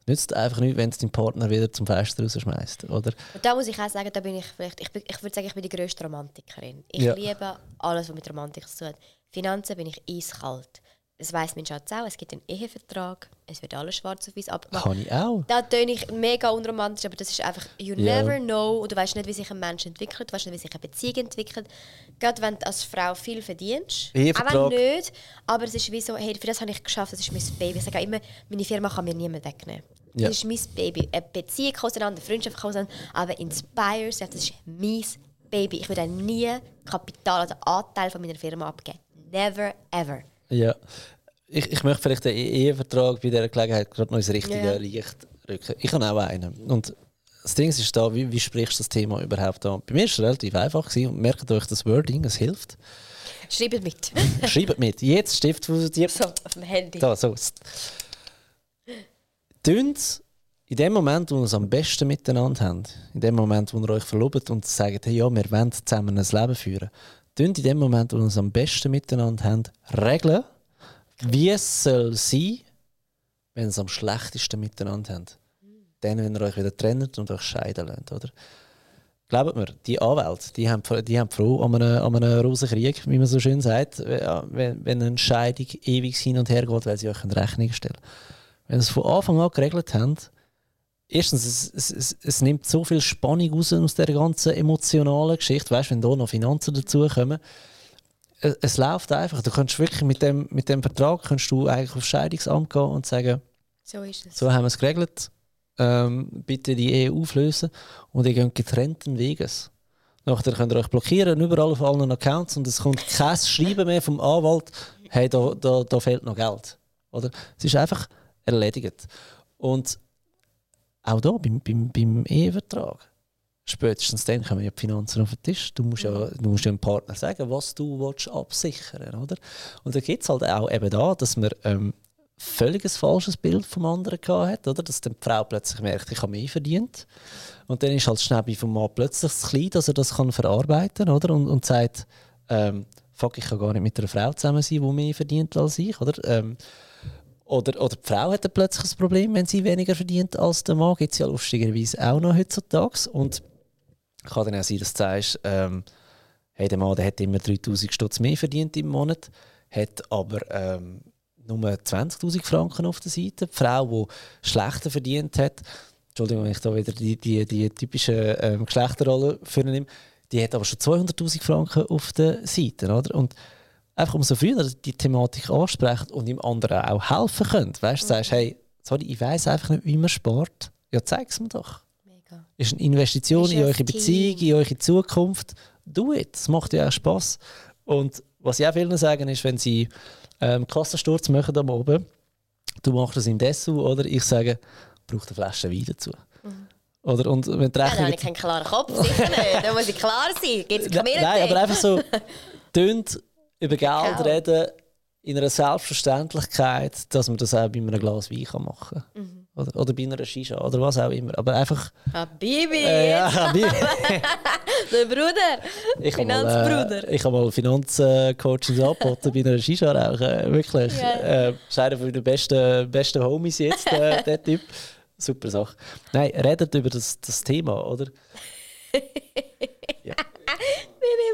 nützt einfach nicht, wenn es deinen Partner wieder zum Fenster rausschmeißt, oder? Und da muss ich auch sagen, da bin ich vielleicht, ich, ich würde sagen, ich bin die grösste Romantikerin. Ich ja. liebe alles, was mit Romantik zu tun hat. Finanzen bin ich eiskalt. Das weiss mein Schatz auch, es gibt einen Ehevertrag, es wird alles schwarz auf weiß abgemacht. Kann ich auch. Da töne ich mega unromantisch, aber das ist einfach, you yeah. never know, und du weißt nicht, wie sich ein Mensch entwickelt, du weißt nicht, wie sich eine Beziehung entwickelt. Gerade wenn du als Frau viel verdienst, auch wenn nicht, aber es ist wie so, hey, für das habe ich geschafft, das ist mein Baby. Ich sage immer, meine Firma kann mir niemand wegnehmen. Ja. Das ist mein Baby. Eine Beziehung auseinander, eine Freundschaft auseinander, aber Inspires, das ist mein Baby. Ich würde nie Kapital oder Anteil von meiner Firma abgeben. Never, ever. Ja. Ich, ich möchte vielleicht den Ehevertrag bei dieser Gelegenheit gerade noch ins richtige ja. Licht rücken. Ich habe auch einen. Und das Ding ist da, wie, wie sprichst du das Thema überhaupt an? Bei mir war es relativ einfach gewesen. und merkt euch das Wording, es hilft. Schreibt mit. *laughs* Schreibt mit. Jetzt Stift für dir. So, auf dem Handy. Da, so tönt in dem Moment, wo wir es am besten miteinander haben, in dem Moment, wo ihr euch verlobt und sagt, hey, ja, wir wollen zusammen ein Leben führen, tönt in dem Moment, wo wir es am besten miteinander haben, regeln, wie es soll sein, wenn ihr es am schlechtesten miteinander habt. Dann, wenn ihr euch wieder trennt und euch scheiden lasst, oder? Glaubt mir, die Anwälte, die haben, die haben froh an einem, an einem Rosenkrieg, wie man so schön sagt, wenn, wenn eine Scheidung ewig hin und her geht, weil sie euch in Rechnung stellen wenn sie es von Anfang an geregelt haben, erstens, es, es, es, nimmt so viel Spannung raus aus der ganzen emotionalen Geschichte. Weißt du, wenn da noch Finanzen dazukommen, es, es läuft einfach. Du kannst wirklich mit dem, mit dem Vertrag kannst du eigentlich aufs Scheidungsamt gehen und sagen, so ist es. So haben wir es geregelt. Ähm, bitte die Ehe auflösen und ihr geht getrennten Weges. Nachher könnt ihr euch blockieren, überall auf allen Accounts und es kommt kein Schreiben mehr vom Anwalt, hey, da, da, da fehlt noch Geld. Oder? Es ist einfach erledigt. Und auch hier beim, beim, beim Ehevertrag, spätestens dann kommen ja die Finanzen auf den Tisch. Du musst ja, mhm. du musst ja dem Partner sagen, was du willst absichern oder? Und da gibt es halt auch eben da, dass man ähm, völlig ein falsches Bild vom anderen hat, oder? Dass dann die Frau plötzlich merkt, ich habe mehr verdient. Und dann ist halt schnell vom Mann plötzlich das Kleid, dass er das kann verarbeiten oder? Und, und sagt, ähm, fuck, ich kann gar nicht mit einer Frau zusammen sein, die mehr verdient als ich, oder? Ähm, oder, oder die Frau hat dann plötzlich ein Problem, wenn sie weniger verdient als der Mann. Gibt es ja lustigerweise auch noch heutzutage. Und kann dann auch sein, dass du sagst, ähm, hey, der Mann der hat immer 3000 Stutz mehr verdient im Monat, hat aber ähm, nur 20.000 Franken auf der Seite. Die Frau, die schlechter verdient hat, Entschuldigung, wenn ich da wieder die, die, die typische ähm, Geschlechterrolle für nehme, die hat aber schon 200.000 Franken auf der Seite. Oder? Und einfach umso früher die Thematik ansprechen und dem anderen auch helfen könnt. Weißt du, mhm. sagst, hey, sorry, ich weiß einfach nicht, wie man spart. Ja, zeig es mir doch. Mega. Ist eine Investition ist in eure Beziehung, in eure Zukunft. Do it. Es macht ja auch Spass. Und was ich auch vielen sagen, ist, wenn sie ähm, Kassensturz machen am oben, du machst das in Dessau, oder ich sage, braucht eine Flasche Wein dazu. Mhm. Oder? Und wenn die Ja, Rechnung dann habe ich keinen klaren Kopf, sicher nicht. Da muss ich klar sein. Gibt es *laughs* Nein, nein, aber einfach so *laughs* tönt über Geld Geld. reden in einer Selbstverständlichkeit, dass man das auch bei einem Glas Wein kann machen kann. Mhm. Oder, oder bei einer Shisha oder was auch immer. Aber einfach. Ah, Bibi, Äh, ja, wie- *laughs* *laughs* der Bruder. ich habe mal, Finanzbruder. äh, ich habe mal Finanzcoachings angeboten bei einer Shisha rauchen. Wirklich. Ja. Äh, ist einer meiner besten, besten Homies jetzt, äh, *laughs* der Typ. Super Sache. Nein, redet über das, das Thema, oder? *laughs* Bibi,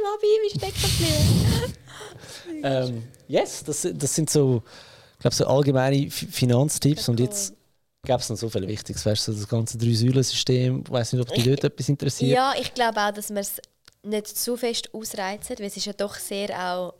mal Bibi stecken geblieben. Ähm, yes, das, das sind so, ich glaube, so allgemeine Finanztipps. Und jetzt gäbe es noch so viel Wichtiges. Weißt du, das ganze Drei-Säulen-System. Ich weiß nicht, ob dich dort etwas interessiert. Ja, ich glaube auch, dass man es nicht zu fest ausreizen, weil es ist ja doch sehr auch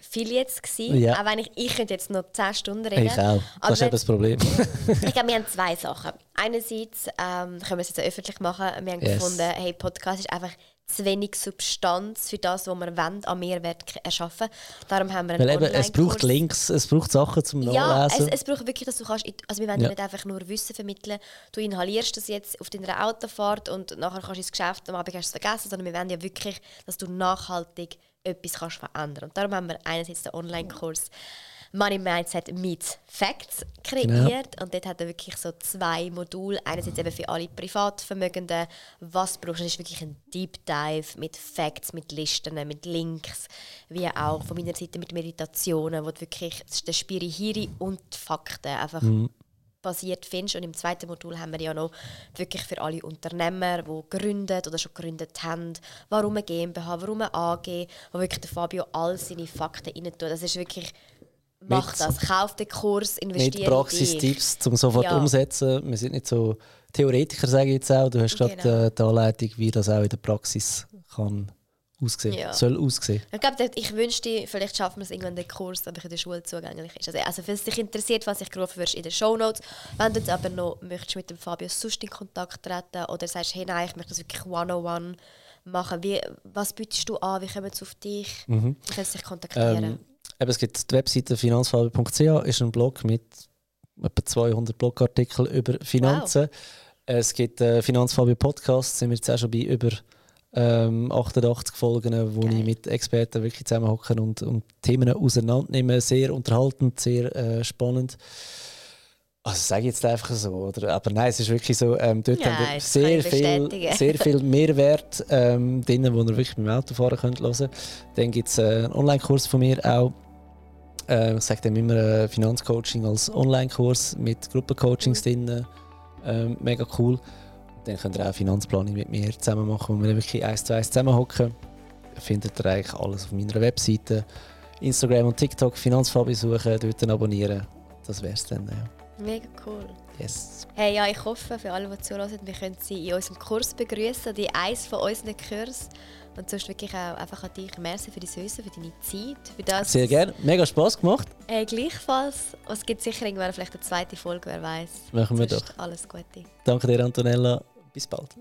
viel jetzt gewesen. Ja. Auch wenn ich, ich könnte jetzt noch 10 Stunden reden. Ich auch. Aber Das ist eben das Problem. *laughs* Ich glaube, wir haben zwei Sachen. Einerseits ähm, können wir es jetzt öffentlich machen. Wir haben Yes. gefunden, hey, Podcast ist einfach zu wenig Substanz für das, was wir wollen, an Mehrwert erschaffen. Darum haben wir einen Weil eben, es braucht. Links, es braucht Sachen zum Ja, es, Nachlesen. es braucht wirklich, dass du kannst, also wir wollen Ja. nicht einfach nur Wissen vermitteln, du inhalierst das jetzt auf deiner Autofahrt und nachher kannst du ins Geschäft, am Abend hast du es vergessen, sondern wir wollen ja wirklich, dass du nachhaltig etwas kannst verändern. Und darum haben wir einerseits den Online-Kurs Money Mindset Meets Facts kreiert und dort hat er wirklich so zwei Module. Einerseits eben für alle Privatvermögenden, was brauchst du, das ist wirklich ein Deep Dive mit Facts, mit Listen, mit Links, wie auch von meiner Seite mit Meditationen, wo du wirklich den Spirihiri und die Fakten einfach basiert findest. Und im zweiten Modul haben wir ja noch wirklich für alle Unternehmer, die gründet oder schon gegründet haben, warum eine GmbH, warum eine AG, wo wirklich der Fabio all seine Fakten rein tut. Das ist wirklich, mach Mit- das, kauf den Kurs, investiere dich. Praxistipps, um sofort Ja. umsetzen. Wir sind nicht so Theoretiker, sage ich jetzt auch. Du hast gerade Genau. äh, die Anleitung, wie das auch in der Praxis kann aussehen Ja. soll aussehen. Ich glaube, ich wünschte, vielleicht schaffen wir es irgendwann den Kurs, aber in der Schule zugänglich ist. Also, also wenn es dich interessiert, was ich gerufen wirst in den Shownotes, wenn du jetzt aber noch möchtest mit dem Fabio sonst in Kontakt treten oder sagst, hey nein, ich möchte das wirklich one-on-one machen, wie, was bietest du an, wie kommen sie auf dich, wie können sie dich kontaktieren? Ähm, eben, es gibt die Webseite finanzfabio.ch, ist ein Blog mit etwa 200 Blogartikeln über Finanzen. Es gibt äh, Finanzfabio Podcast, sind wir jetzt auch schon bei über ähm, 88 Folgen, wo Geil. ich mit Experten wirklich zusammenhocken und, und Themen auseinandernehme. Sehr unterhaltend, sehr äh, spannend. Also sage ich jetzt einfach so, oder? Aber nein, es ist wirklich so, ähm, dort Ja, haben wir sehr viel, *laughs* sehr viel Mehrwert ähm, drin, wo ihr wirklich beim Autofahren könnt hören. Dann gibt es äh, einen Online-Kurs von mir auch. Äh, ich sage dem immer äh, Finanzcoaching als Online-Kurs mit Gruppencoachings drin. Ähm, mega cool. Dann könnt ihr auch Finanzplanung mit mir zusammen machen, wo wir wirklich eins zu eins zusammenhocken. Findet ihr eigentlich alles auf meiner Webseite. Instagram und TikTok Finanzfabi suchen, dort abonnieren. Das wäre es dann. Ja. Mega cool. Yes. Hey, ja, ich hoffe, für alle, die zuhören, wir können sie in unserem Kurs begrüßen, die eins von unseren Kursen. Und sonst wirklich auch einfach an dich. Merci für dein Wissen, für deine Zeit, für das. Sehr gerne. Mega Spass gemacht. Hey, gleichfalls. Und es gibt sicher irgendwann vielleicht eine zweite Folge, wer weiß. Machen wir Sonst Alles Gute. Danke dir, Antonella. Bis bald.